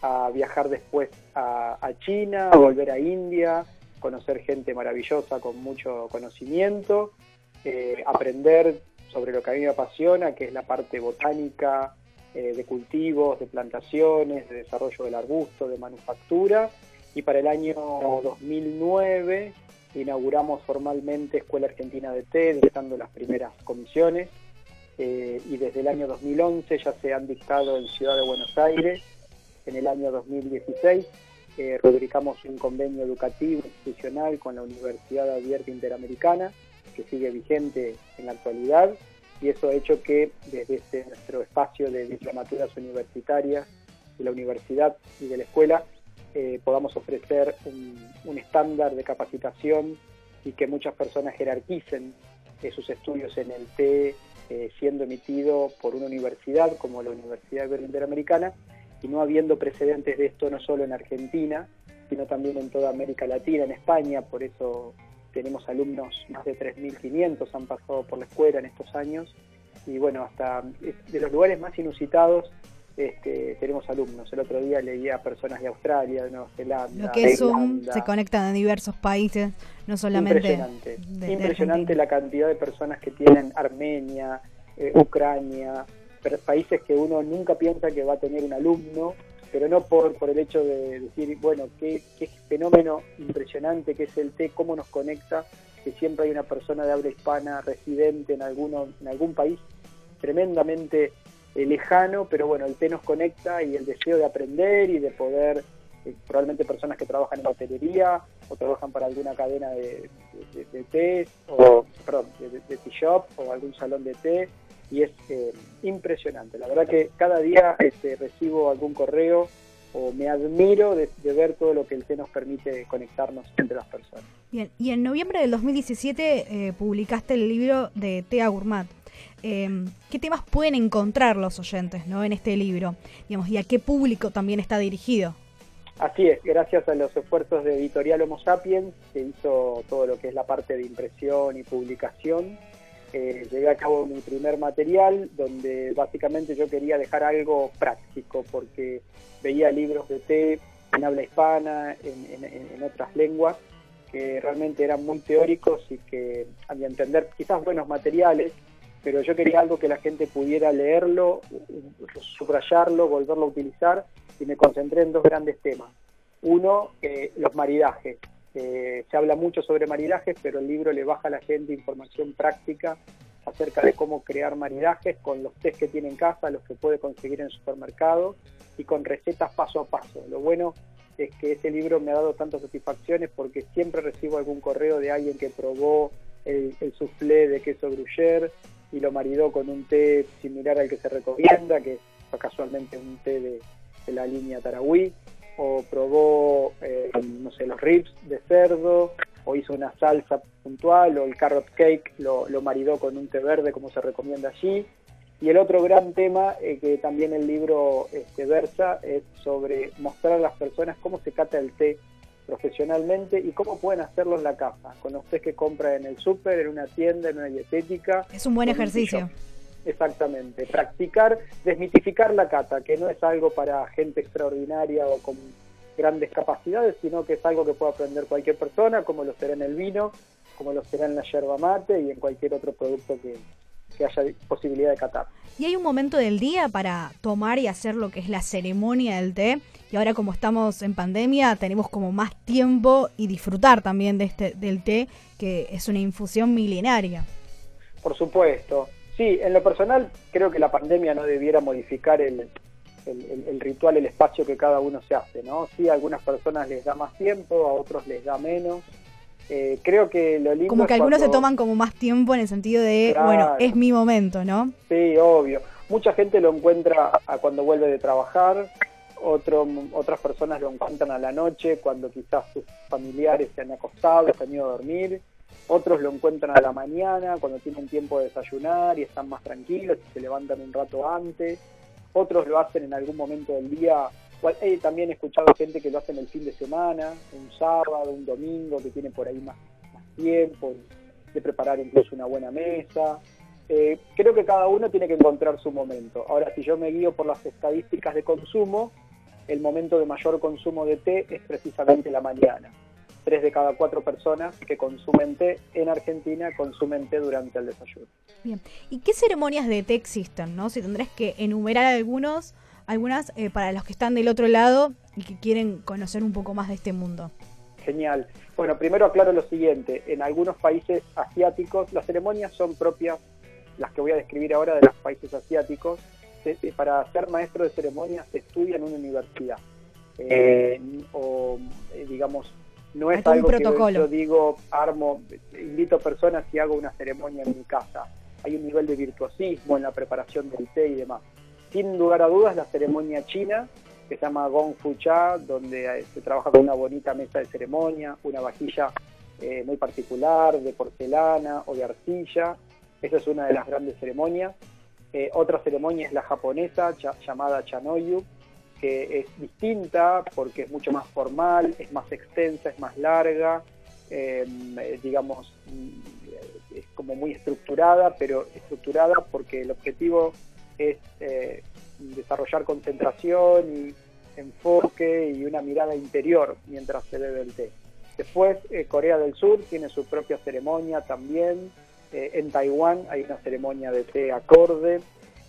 a viajar después a, a China, a volver a India, conocer gente maravillosa con mucho conocimiento, eh, aprender sobre lo que a mí me apasiona, que es la parte botánica, eh, de cultivos, de plantaciones, de desarrollo del arbusto, de manufactura. Y para el año 2009 inauguramos formalmente Escuela Argentina de Té, dejando las primeras comisiones. eh, y desde el año 2011 ya se han dictado en Ciudad de Buenos Aires. En el año 2016 eh, rubricamos un convenio educativo institucional con la Universidad Abierta Interamericana, que sigue vigente en la actualidad, y eso ha hecho que desde este, nuestro espacio de diplomaturas universitarias de la universidad y de la escuela eh, podamos ofrecer un, estándar de capacitación y que muchas personas jerarquicen eh, sus estudios en el TE eh, siendo emitido por una universidad como la Universidad Interamericana y no habiendo precedentes de esto no solo en Argentina, sino también en toda América Latina, en España, por eso tenemos alumnos, más de 3.500 han pasado por la escuela en estos años, y bueno, hasta de los lugares más inusitados este, tenemos alumnos. El otro día leía personas de Australia, de Nueva Zelanda. Lo que es Zoom se conectan a diversos países, no solamente. Impresionante. De, Impresionante la cantidad de personas que tienen Armenia, eh, Ucrania, países que uno nunca piensa que va a tener un alumno, pero no por, por el hecho de decir, bueno, qué, qué fenómeno impresionante que es el té, cómo nos conecta, que siempre hay una persona de habla hispana residente en, alguno, en algún país tremendamente eh, lejano, pero bueno, el té nos conecta y el deseo de aprender y de poder, eh, probablemente personas que trabajan en hotelería o trabajan para alguna cadena de, de, té, o perdón, de, tea shop o algún salón de té, y es eh, impresionante. La verdad que cada día este, recibo algún correo o me admiro de, ver todo lo que el té nos permite conectarnos entre las personas. Bien, y en noviembre del 2017 publicaste el libro de Tea Gourmet. Em, qué temas pueden encontrar los oyentes ¿no? en este libro digamos, y a qué público también está dirigido. Así es, gracias a los esfuerzos de Editorial Homo Sapiens, que hizo todo lo que es la parte de impresión y publicación, eh, llegué a cabo mi primer material, donde básicamente yo quería dejar algo práctico, porque veía libros de té en habla hispana, en, en otras lenguas, que realmente eran muy teóricos y que, a mi entender, quizás buenos materiales, pero yo quería algo que la gente pudiera leerlo, subrayarlo, volverlo a utilizar y me concentré en dos grandes temas. Uno, eh, los maridajes. Eh, se habla mucho sobre maridajes, pero el libro le baja a la gente información práctica acerca de cómo crear maridajes con los test que tiene en casa, los que puede conseguir en el supermercado y con recetas paso a paso. Lo bueno es que ese libro me ha dado tantas satisfacciones porque siempre recibo algún correo de alguien que probó el, el soufflé de queso gruyère, y lo maridó con un té similar al que se recomienda, que es casualmente un té de, la línea Tarahui, o probó, eh, no sé, los ribs de cerdo, o hizo una salsa puntual, o el carrot cake lo, lo maridó con un té verde como se recomienda allí. Y el otro gran tema eh, que también el libro este, versa es sobre mostrar a las personas cómo se cata el té profesionalmente y cómo pueden hacerlo en la casa, con los que compra en el súper, en una tienda, en una dietética. Es un buen ejercicio. Exactamente, practicar, desmitificar la cata, que no es algo para gente extraordinaria o con grandes capacidades, sino que es algo que puede aprender cualquier persona, como lo será en el vino, como lo será en la yerba mate y en cualquier otro producto que, que haya posibilidad de catar. ¿Y hay un momento del día para tomar y hacer lo que es la ceremonia del té? Y ahora como estamos en pandemia tenemos como más tiempo y disfrutar también de este, del té, que es una infusión milenaria. Por supuesto. Sí, en lo personal creo que la pandemia no debiera modificar el, el, ritual, el espacio que cada uno se hace, ¿no? Sí, a algunas personas les da más tiempo, a otros les da menos. Eh, creo que lo lindo Como que algunos se toman como más tiempo en el sentido de, bueno, es mi momento, ¿no? Sí, obvio. Mucha gente lo encuentra a cuando vuelve de trabajar, otro, otras personas lo encuentran a la noche cuando quizás sus familiares se han acostado, se han ido a dormir, otros lo encuentran a la mañana cuando tienen tiempo de desayunar y están más tranquilos y se levantan un rato antes, otros lo hacen en algún momento del día He también escuchado gente que lo hace en el fin de semana, un sábado, un domingo, que tiene por ahí más, tiempo de preparar incluso una buena mesa. Eh, creo que cada uno tiene que encontrar su momento. Ahora, si yo me guío por las estadísticas de consumo, el momento de mayor consumo de té es precisamente la mañana. Tres de cada cuatro personas que consumen té en Argentina consumen té durante el desayuno. Bien. ¿Y qué ceremonias de té existen? ¿no? Si tendrás que enumerar algunos, algunas eh, para los que están del otro lado y que quieren conocer un poco más de este mundo. Genial. Bueno, primero aclaro lo siguiente. En algunos países asiáticos las ceremonias son propias las que voy a describir ahora de los países asiáticos, para ser maestro de ceremonias se estudia en una universidad. Eh, o, eh, digamos, no es algo que yo digo, armo, invito personas y hago una ceremonia en mi casa. Hay un nivel de virtuosismo en la preparación del té y demás. Sin lugar a dudas, la ceremonia china, que se llama Gong Fu Cha, donde eh, se trabaja con una bonita mesa de ceremonia, una vajilla muy particular de porcelana o de arcilla. Esa es una de las grandes ceremonias. otra ceremonia es la japonesa, llamada Chanoyu, que es distinta porque es mucho más formal, es más extensa, es más larga, em, eh, digamos, mm, es como muy estructurada, pero estructurada porque el objetivo es eh, desarrollar concentración y enfoque y una mirada interior mientras se bebe el té. Después, eh, Corea del Sur tiene su propia ceremonia también. en Taiwán hay una ceremonia de té acorde.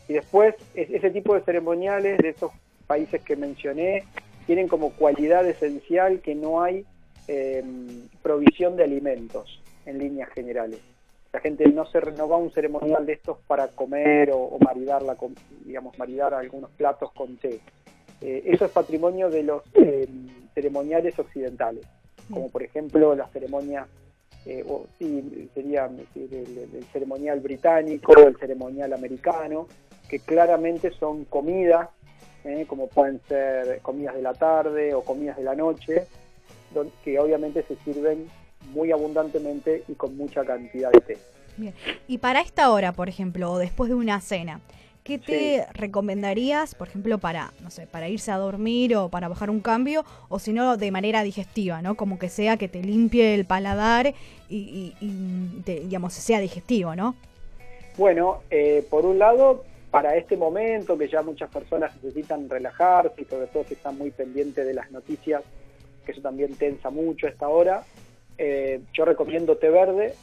Y después, ese tipo de ceremoniales, de esos países que mencioné tienen como cualidad esencial que no hay em, provisión de alimentos en líneas generales. La gente no se renova un ceremonial de estos para comer o, maridar la, digamos maridar algunos platos con té. Eh, eso es patrimonio de los em, ceremoniales occidentales, como por ejemplo la ceremonia eh, o sí, sería el, ceremonial británico, el ceremonial americano, que claramente son comidas ¿eh? como pueden ser comidas de la tarde o comidas de la noche, que obviamente se sirven muy abundantemente y con mucha cantidad de té. Bien. Y para esta hora, por ejemplo, o después de una cena, ¿qué te recomendarías, por ejemplo, para, no sé, para irse a dormir o para bajar un cambio, o si no, de manera digestiva, ¿no? Como que sea que te limpie el paladar y, digamos, sea digestivo, ¿no? Bueno, eh, por un lado, para este momento que ya muchas personas necesitan relajarse y sobre todo que están muy pendientes de las noticias, que eso también tensa mucho esta hora, eh, yo recomiendo té verde,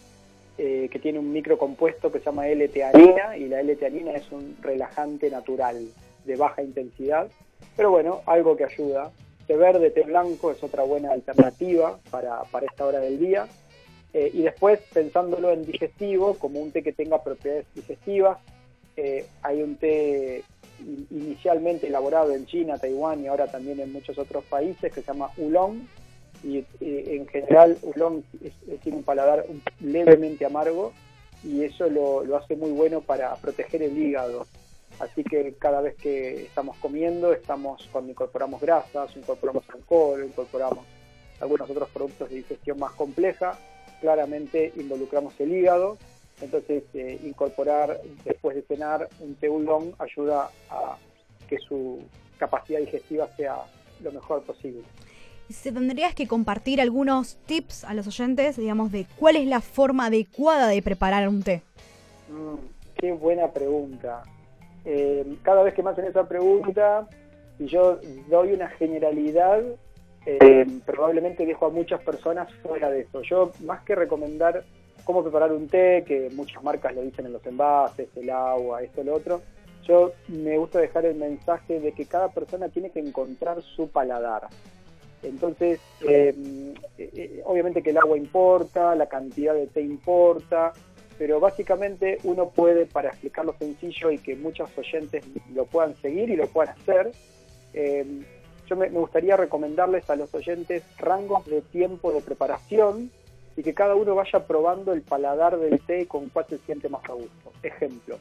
eh, que tiene un microcompuesto que se llama L-teanina y la L-teanina es un relajante natural de baja intensidad, pero bueno, algo que ayuda. Té verde, té blanco es otra buena alternativa para, esta hora del día. Eh, y después, pensándolo en digestivo, como un té que tenga propiedades digestivas, eh, hay un té inicialmente elaborado en China, Taiwán y ahora también en muchos otros países que se llama Oolong y en general Oolong tiene un paladar levemente amargo y eso lo, hace muy bueno para proteger el hígado. Así que cada vez que estamos comiendo, estamos cuando incorporamos grasas, incorporamos alcohol, incorporamos algunos otros productos de digestión más compleja, claramente involucramos el hígado entonces, eh, incorporar después de cenar un té oolong ayuda a que su capacidad digestiva sea lo mejor posible. Si tendrías que compartir algunos tips a los oyentes, digamos, de cuál es la forma adecuada de preparar un té. Mm, qué buena pregunta. Eh, cada vez que me hacen esa pregunta, y yo doy una generalidad, eh, probablemente dejo a muchas personas fuera de eso. Yo, más que recomendar cómo preparar un té, que muchas marcas lo dicen en los envases, el agua, esto, lo otro. Yo me gusta dejar el mensaje de que cada persona tiene que encontrar su paladar. Entonces, eh, eh, obviamente que el agua importa, la cantidad de té importa, pero básicamente uno puede, para explicarlo sencillo y que muchos oyentes lo puedan seguir y lo puedan hacer, eh, yo me gustaría recomendarles a los oyentes rangos de tiempo de preparación y que cada uno vaya probando el paladar del té con cuál se siente más a gusto. Ejemplo,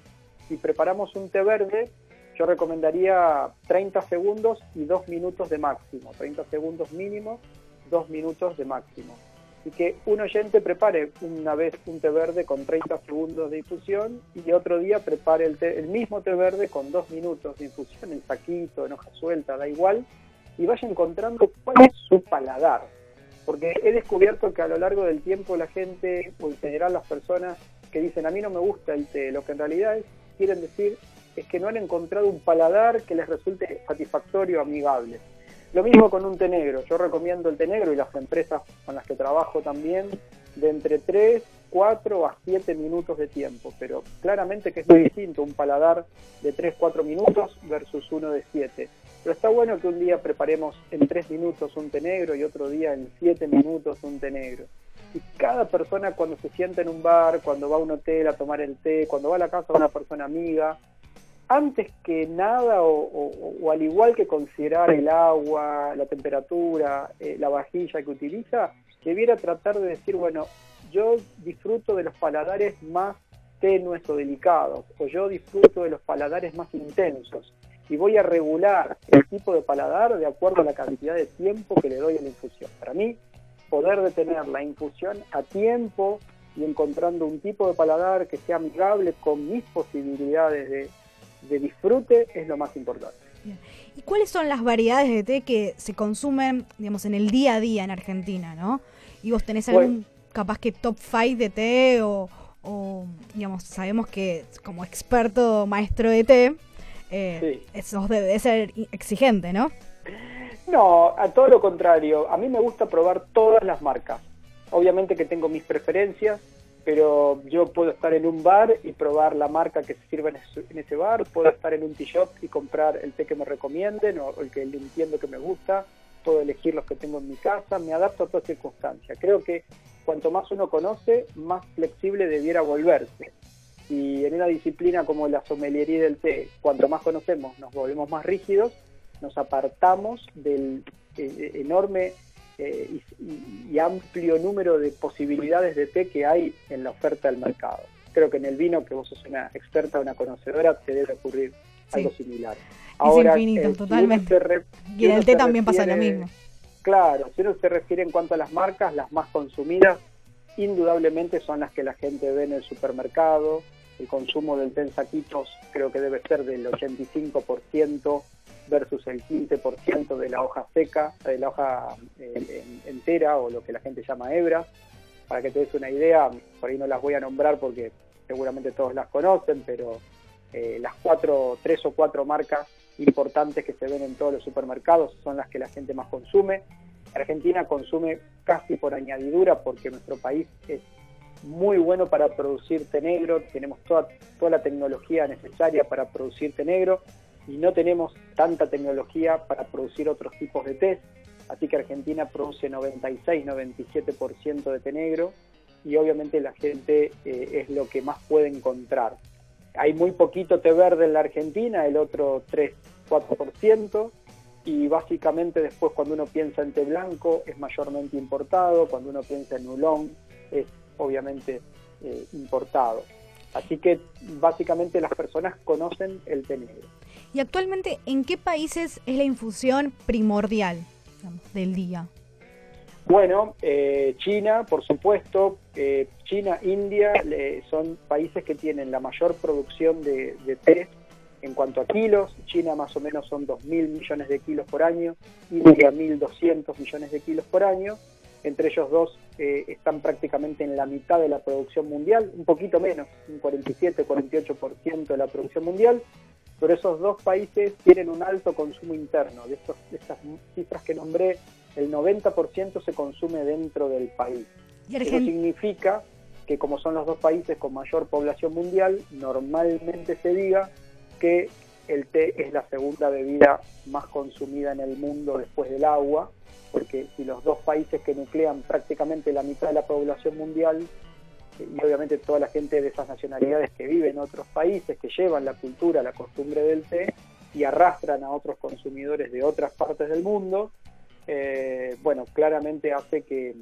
si preparamos un té verde, yo recomendaría 30 segundos y 2 minutos de máximo, 30 segundos mínimo, 2 minutos de máximo. Y que un oyente prepare una vez un té verde con 30 segundos de infusión y otro día prepare el, el mismo té verde con 2 minutos de infusión en saquito, en hoja suelta, da igual, y vaya encontrando cuál es su paladar porque he descubierto que a lo largo del tiempo la gente, o en general las personas que dicen a mí no me gusta el té, lo que en realidad es, quieren decir es que no han encontrado un paladar que les resulte satisfactorio, amigable. Lo mismo con un té negro. Yo recomiendo el té negro y las empresas con las que trabajo también de entre 3, 4 a 7 minutos de tiempo, pero claramente que es muy distinto un paladar de 3, 4 minutos versus uno de 7. Pero está bueno que un día preparemos en tres minutos un té negro y otro día en siete minutos un té negro. Y cada persona cuando se sienta en un bar, cuando va a un hotel a tomar el té, cuando va a la casa de una persona amiga, antes que nada, o, al igual que considerar el agua, la temperatura, eh, la vajilla que utiliza, debiera tratar de decir, bueno, yo disfruto de los paladares más tenues o delicados, o yo disfruto de los paladares más intensos, y voy a regular el tipo de paladar de acuerdo a la cantidad de tiempo que le doy a la infusión. Para mí, poder detener la infusión a tiempo y encontrando un tipo de paladar que sea amigable con mis posibilidades de, de disfrute es lo más importante. ¿Y cuáles son las variedades de té que se consumen, digamos, en el día a día en Argentina, no? Y vos tenés algún, capaz que top 5 de té o, o, digamos, sabemos que como experto maestro de té, eh, eso debe ser exigente, ¿no? No, a todo lo contrario. A mí me gusta probar todas las marcas. Obviamente que tengo mis preferencias, pero yo puedo estar en un bar y probar la marca que se sirve en ese, bar, puedo estar en un tea shop y comprar el té que me recomienden o el que entiendo que me gusta, puedo elegir los que tengo en mi casa, me adapto a toda circunstancia. Creo que cuanto más uno conoce, más flexible debiera volverse. Y en una disciplina como la sommeliería del té, cuanto más conocemos, nos volvemos más rígidos, nos apartamos del eh, enorme eh, y, amplio número de posibilidades de té que hay en la oferta del mercado. Creo que en el vino, que vos sos una experta, una conocedora, te debe ocurrir algo similar. infinito, si uno totalmente. re- Y en el té también pasa lo mismo. Claro, si uno se refiere en cuanto a las marcas, las más consumidas, indudablemente son las que la gente ve en el supermercado. El consumo del té en saquitos creo que debe ser del 85% versus el 15% de la hoja seca, de la hoja eh, en- entera o lo que la gente llama hebra. Para que te des una idea, por ahí no las voy a nombrar porque seguramente todos las conocen, pero eh, las cuatro, tres o cuatro marcas importantes que se ven en todos los supermercados son las que la gente más consume. Argentina consume casi por añadidura porque nuestro país es muy bueno para producir té negro, tenemos toda, toda la tecnología necesaria para producir té negro y no tenemos tanta tecnología para producir otros tipos de té, así que Argentina produce 96-97% de té negro y obviamente la gente eh, es lo que más puede encontrar. Hay muy poquito té verde en la Argentina, el otro 3-4%, y básicamente después cuando uno piensa en té blanco es mayormente importado, cuando uno piensa en oolong es obviamente eh, importado. Así que básicamente las personas conocen el té negro. Y actualmente, ¿en qué países es la infusión primordial digamos, del día? Bueno, eh, China, por supuesto, eh, China, India son países que tienen la mayor producción de, de té en cuanto a kilos. China más o menos son 2.000 millones de kilos por año, India 1.200 millones de kilos por año. Entre ellos dos eh, están prácticamente en la mitad de la producción mundial, un poquito menos, un 47-48% de la producción mundial. Pero esos dos países tienen un alto consumo interno. De, estos, de estas cifras que nombré, el 90% se consume dentro del país. Y Eso significa que como son los dos países con mayor población mundial, normalmente se diga que el té es la segunda bebida más consumida en el mundo después del agua, porque si los dos países que nuclean prácticamente la mitad de la población mundial, eh, y obviamente toda la gente de esas nacionalidades que viven en otros países, que llevan la cultura, la costumbre del té y arrastran a otros consumidores de otras partes del mundo, eh, bueno, claramente hace que,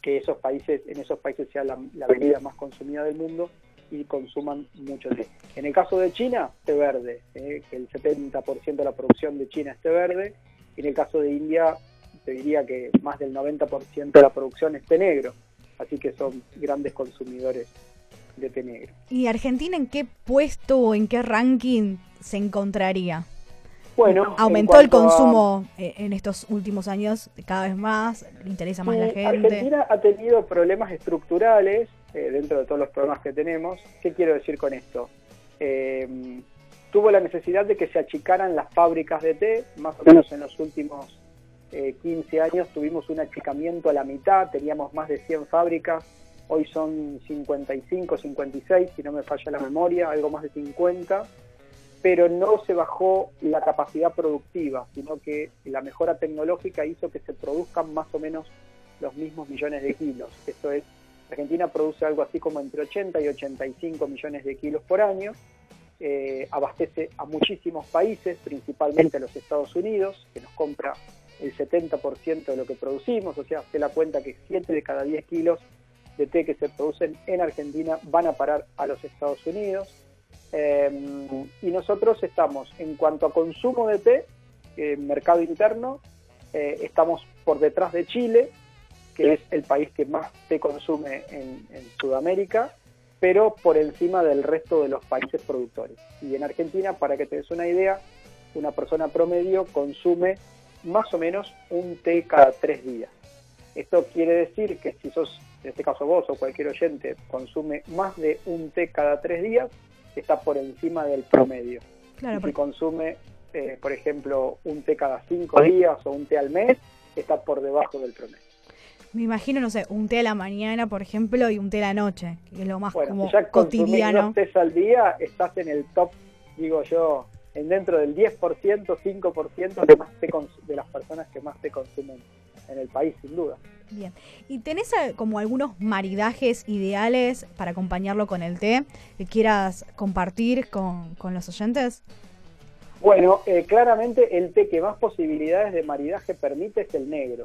que esos países, en esos países sea la, la bebida más consumida del mundo y consuman mucho té. En el caso de China, té verde, eh, que el 70% de la producción de China es té verde, y en el caso de India, te diría que más del 90% de la producción es té negro, así que son grandes consumidores de té negro. ¿Y Argentina en qué puesto o en qué ranking se encontraría? Bueno, Aumentó en el a- consumo eh, en estos últimos años cada vez más, le interesa más la Sí, gente. Argentina ha tenido problemas estructurales eh, dentro de todos los problemas que tenemos. ¿Qué quiero decir con esto? Eh, tuvo la necesidad de que se achicaran las fábricas de té, más o menos en los últimos eh, 15 años tuvimos un achicamiento a la mitad, teníamos más de 100 fábricas, hoy son 55, 56, si no me falla la memoria, algo más de 50 pero no se bajó la capacidad productiva, sino que la mejora tecnológica hizo que se produzcan más o menos los mismos millones de kilos. Esto es, Argentina produce algo así como entre 80 y 85 millones de kilos por año, eh, abastece a muchísimos países, principalmente a los Estados Unidos, que nos compra el 70% de lo que producimos, o sea, se la cuenta que 7 de cada 10 kilos de té que se producen en Argentina van a parar a los Estados Unidos. Eh, y nosotros estamos, en cuanto a consumo de té, en mercado interno, eh, estamos por detrás de Chile, que es el país que más té consume en Sudamérica, pero por encima del resto de los países productores. Y en Argentina, para que te des una idea, una persona promedio consume más o menos un té cada tres días. Esto quiere decir que si sos, en este caso vos o cualquier oyente, consume más de un té cada tres días, está por encima del promedio. Claro, si porque- consume, eh, por ejemplo, un té cada cinco días o un té al mes, está por debajo del promedio. Me imagino, no sé, un té a la mañana, por ejemplo, y un té a la noche, que es lo más Bueno, como ya cotidiano. dos tés al día, estás en el top, digo yo, en dentro del 10%, 5% de, más de las personas que más te consumen en el país, sin duda. Bien. ¿Y tenés eh, como algunos maridajes ideales para acompañarlo con el té que quieras compartir con, con los oyentes? Bueno, eh, claramente el té que más posibilidades de maridaje permite es el negro,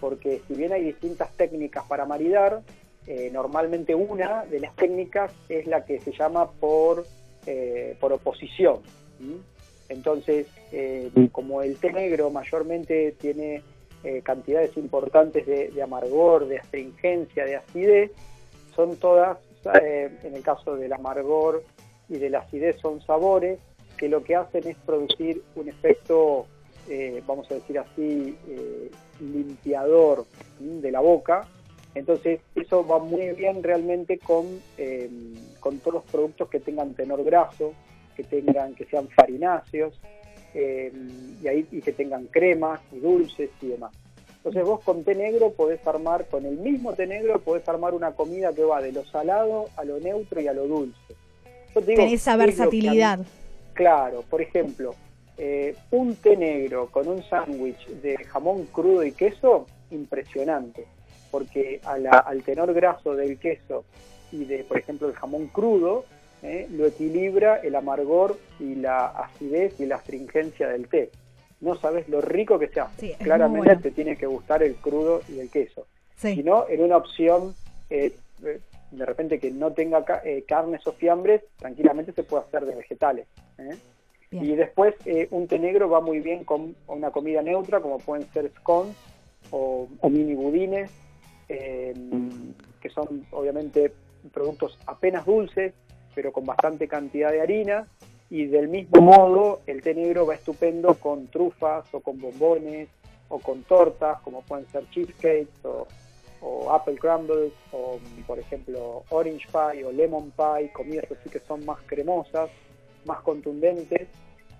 porque si bien hay distintas técnicas para maridar, eh, normalmente una de las técnicas es la que se llama por, eh, por oposición. Entonces, eh, como el té negro mayormente tiene eh, cantidades importantes de, de amargor, de astringencia, de acidez, son todas, en el caso del amargor y de la acidez, son sabores que lo que hacen es producir un efecto, vamos a decir así, limpiador ¿sí? de la boca. Entonces eso va muy bien realmente con, eh, con todos los productos que tengan tenor graso, que tengan, que sean farináceos, eh, y, ahí, y que tengan cremas y dulces y demás. Entonces vos con té negro podés armar, con el mismo té negro podés armar una comida que va de lo salado a lo neutro y a lo dulce. Yo te digo, Tenés esa ¿qué es lo que a mí- versatilidad. Claro, por ejemplo, eh, un té negro con un sándwich de jamón crudo y queso, impresionante, porque a la- al tenor graso del queso y de, por ejemplo, el jamón crudo, eh, lo equilibra el amargor y la acidez y la astringencia del té. No sabes lo rico que se hace. Sí, Claramente bueno. te tiene que gustar el crudo y el queso. Sí. Si no, en una opción eh, eh, de repente que no tenga ca- eh, carnes o fiambres, tranquilamente se puede hacer de vegetales. ¿eh? Y después eh, un té negro va muy bien con una comida neutra, como pueden ser scones o, mini budines, eh, que son obviamente productos apenas dulces, pero con bastante cantidad de harina. Y del mismo modo, el té negro va estupendo con trufas o con bombones o con tortas, como pueden ser cheesecakes o, o apple crumbles o, por ejemplo, orange pie o lemon pie, comidas así que son más cremosas, más contundentes.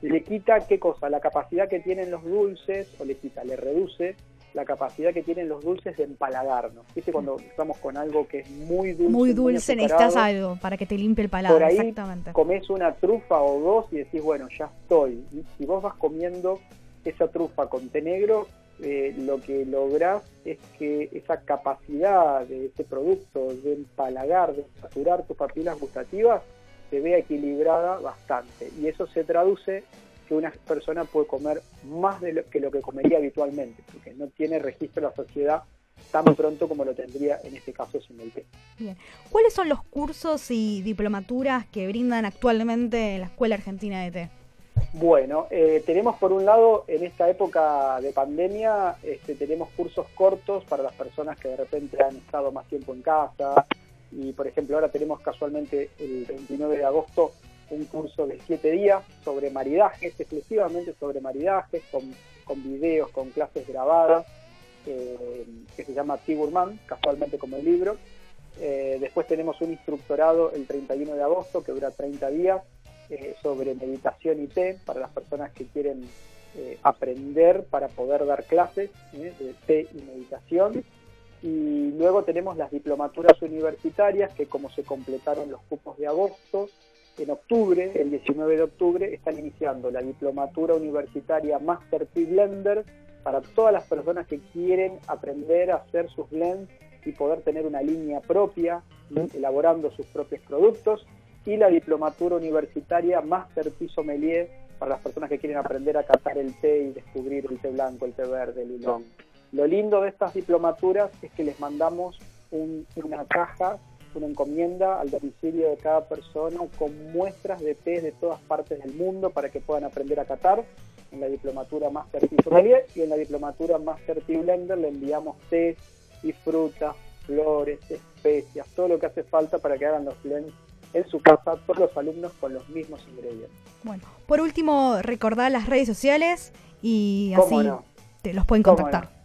Le quita, ¿qué cosa? La capacidad que tienen los dulces, o le quita, le reduce la capacidad que tienen los dulces de empalagarnos. ¿Viste cuando estamos con algo que es muy dulce? Muy dulce, necesitas algo para que te limpie el paladar, por ahí exactamente. comes una trufa o dos y decís, bueno, ya estoy. Y Si vos vas comiendo esa trufa con té negro, eh, lo que lográs es que esa capacidad de ese producto de empalagar, de saturar tus papilas gustativas, se vea equilibrada bastante. Y eso se traduce que una persona puede comer más de lo que lo que comería habitualmente, porque no tiene registro de la sociedad tan pronto como lo tendría en este caso sin el té. ¿Cuáles son los cursos y diplomaturas que brindan actualmente en la Escuela Argentina de Té? Bueno, eh, tenemos por un lado en esta época de pandemia, este, tenemos cursos cortos para las personas que de repente han estado más tiempo en casa y por ejemplo ahora tenemos casualmente el 29 de agosto un curso de 7 días sobre maridajes, exclusivamente sobre maridajes, con, con videos, con clases grabadas, eh, que se llama Tiburman, casualmente como el libro. Eh, después tenemos un instructorado el 31 de agosto que dura 30 días eh, sobre meditación y té para las personas que quieren aprender para poder dar clases de té y meditación. Y luego tenemos las diplomaturas universitarias que como se completaron los cupos de agosto, en octubre, el 19 de octubre, están iniciando la diplomatura universitaria Master Tea Blender para todas las personas que quieren aprender a hacer sus blends y poder tener una línea propia, elaborando sus propios productos, y la diplomatura universitaria Master Tea Sommelier para las personas que quieren aprender a catar el té y descubrir el té blanco, el té verde, el lilón. Lo lindo de estas diplomaturas es que les mandamos una caja, una encomienda al domicilio de cada persona con muestras de té de todas partes del mundo para que puedan aprender a catar. En la diplomatura Master Tea Sommelier y en la diplomatura Master Tea Blender le enviamos té y frutas, flores, especias, todo lo que hace falta para que hagan los blends en su casa, todos los alumnos con los mismos ingredientes. Bueno, por último, recordar las redes sociales y así te los pueden contactar.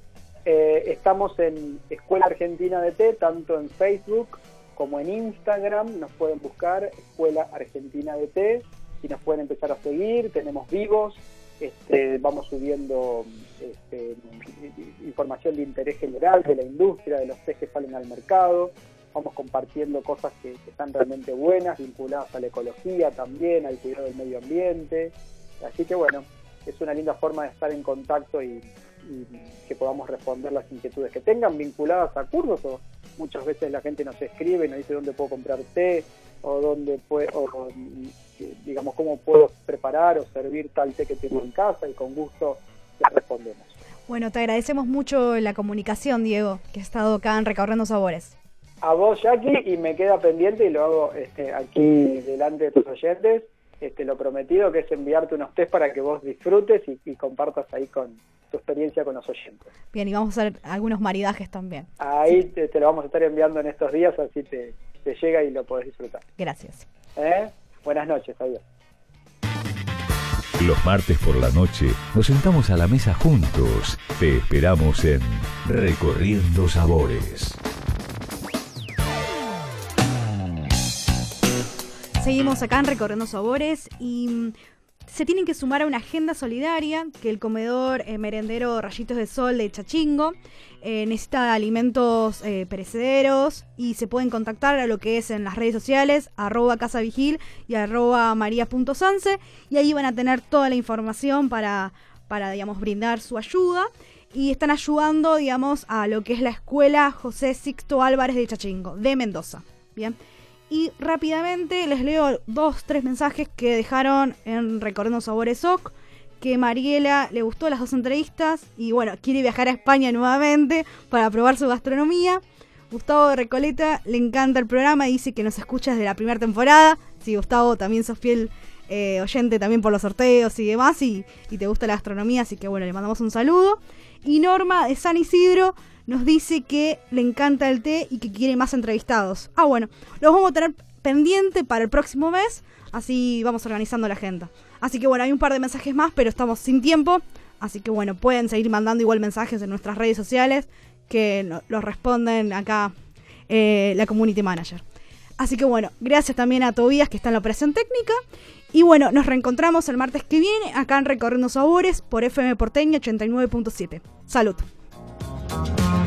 Eh, estamos en Escuela Argentina de Té, tanto en Facebook como en Instagram. Nos pueden buscar Escuela Argentina de Té y nos pueden empezar a seguir. Tenemos vivos, este, vamos subiendo este, información de interés general de la industria, de los tés que salen al mercado. Vamos compartiendo cosas que, están realmente buenas, vinculadas a la ecología también, al cuidado del medio ambiente. Así que bueno, es una linda forma de estar en contacto y, que podamos responder las inquietudes que tengan vinculadas a cursos o muchas veces la gente nos escribe y nos dice dónde puedo comprar té o dónde puedo, digamos, cómo puedo preparar o servir tal té que tengo en casa y con gusto les respondemos. Bueno, te agradecemos mucho la comunicación, Diego, que has estado acá en Recorriendo Sabores. A vos, Jackie, y me queda pendiente y lo hago este, aquí delante de tus oyentes, este, lo prometido que es enviarte unos test para que vos disfrutes y, compartas ahí con tu experiencia con los oyentes. Bien, y vamos a hacer algunos maridajes también. Ahí te, lo vamos a estar enviando en estos días, así te, te llega y lo podés disfrutar. Gracias. ¿Eh? Buenas noches, adiós. Los martes por la noche nos sentamos a la mesa juntos. Te esperamos en Recorriendo Sabores. Seguimos acá en Recorriendo Sabores y mm, se tienen que sumar a una agenda solidaria que el comedor eh, merendero Rayitos de Sol de Chachingo eh, necesita alimentos eh, perecederos y se pueden contactar a lo que es en las redes sociales, arroba casavigil y arroba maría.sanse y ahí van a tener toda la información para, para, digamos, brindar su ayuda y están ayudando, digamos, a lo que es la escuela José Sixto Álvarez de Chachingo, de Mendoza. Bien. Y rápidamente les leo dos, tres mensajes que dejaron en Recorriendo Sabores OC que Mariela le gustó las dos entrevistas y bueno, quiere viajar a España nuevamente para probar su gastronomía. Gustavo de Recoleta le encanta el programa, dice que nos escucha desde la primera temporada. Sí, Gustavo, también sos fiel eh, oyente también por los sorteos y demás y, y te gusta la gastronomía, así que bueno, le mandamos un saludo. Y Norma de San Isidro nos dice que le encanta el té y que quiere más entrevistados. Ah, bueno, los vamos a tener pendiente para el próximo mes, así vamos organizando la agenda. Así que bueno, hay un par de mensajes más, pero estamos sin tiempo. Así que bueno, pueden seguir mandando igual mensajes en nuestras redes sociales que los responden acá eh, la community manager. Así que bueno, gracias también a Tobías que está en la operación técnica. Y bueno, nos reencontramos el martes que viene acá en Recorriendo Sabores por FM Porteña 89.7. Salud. Bye.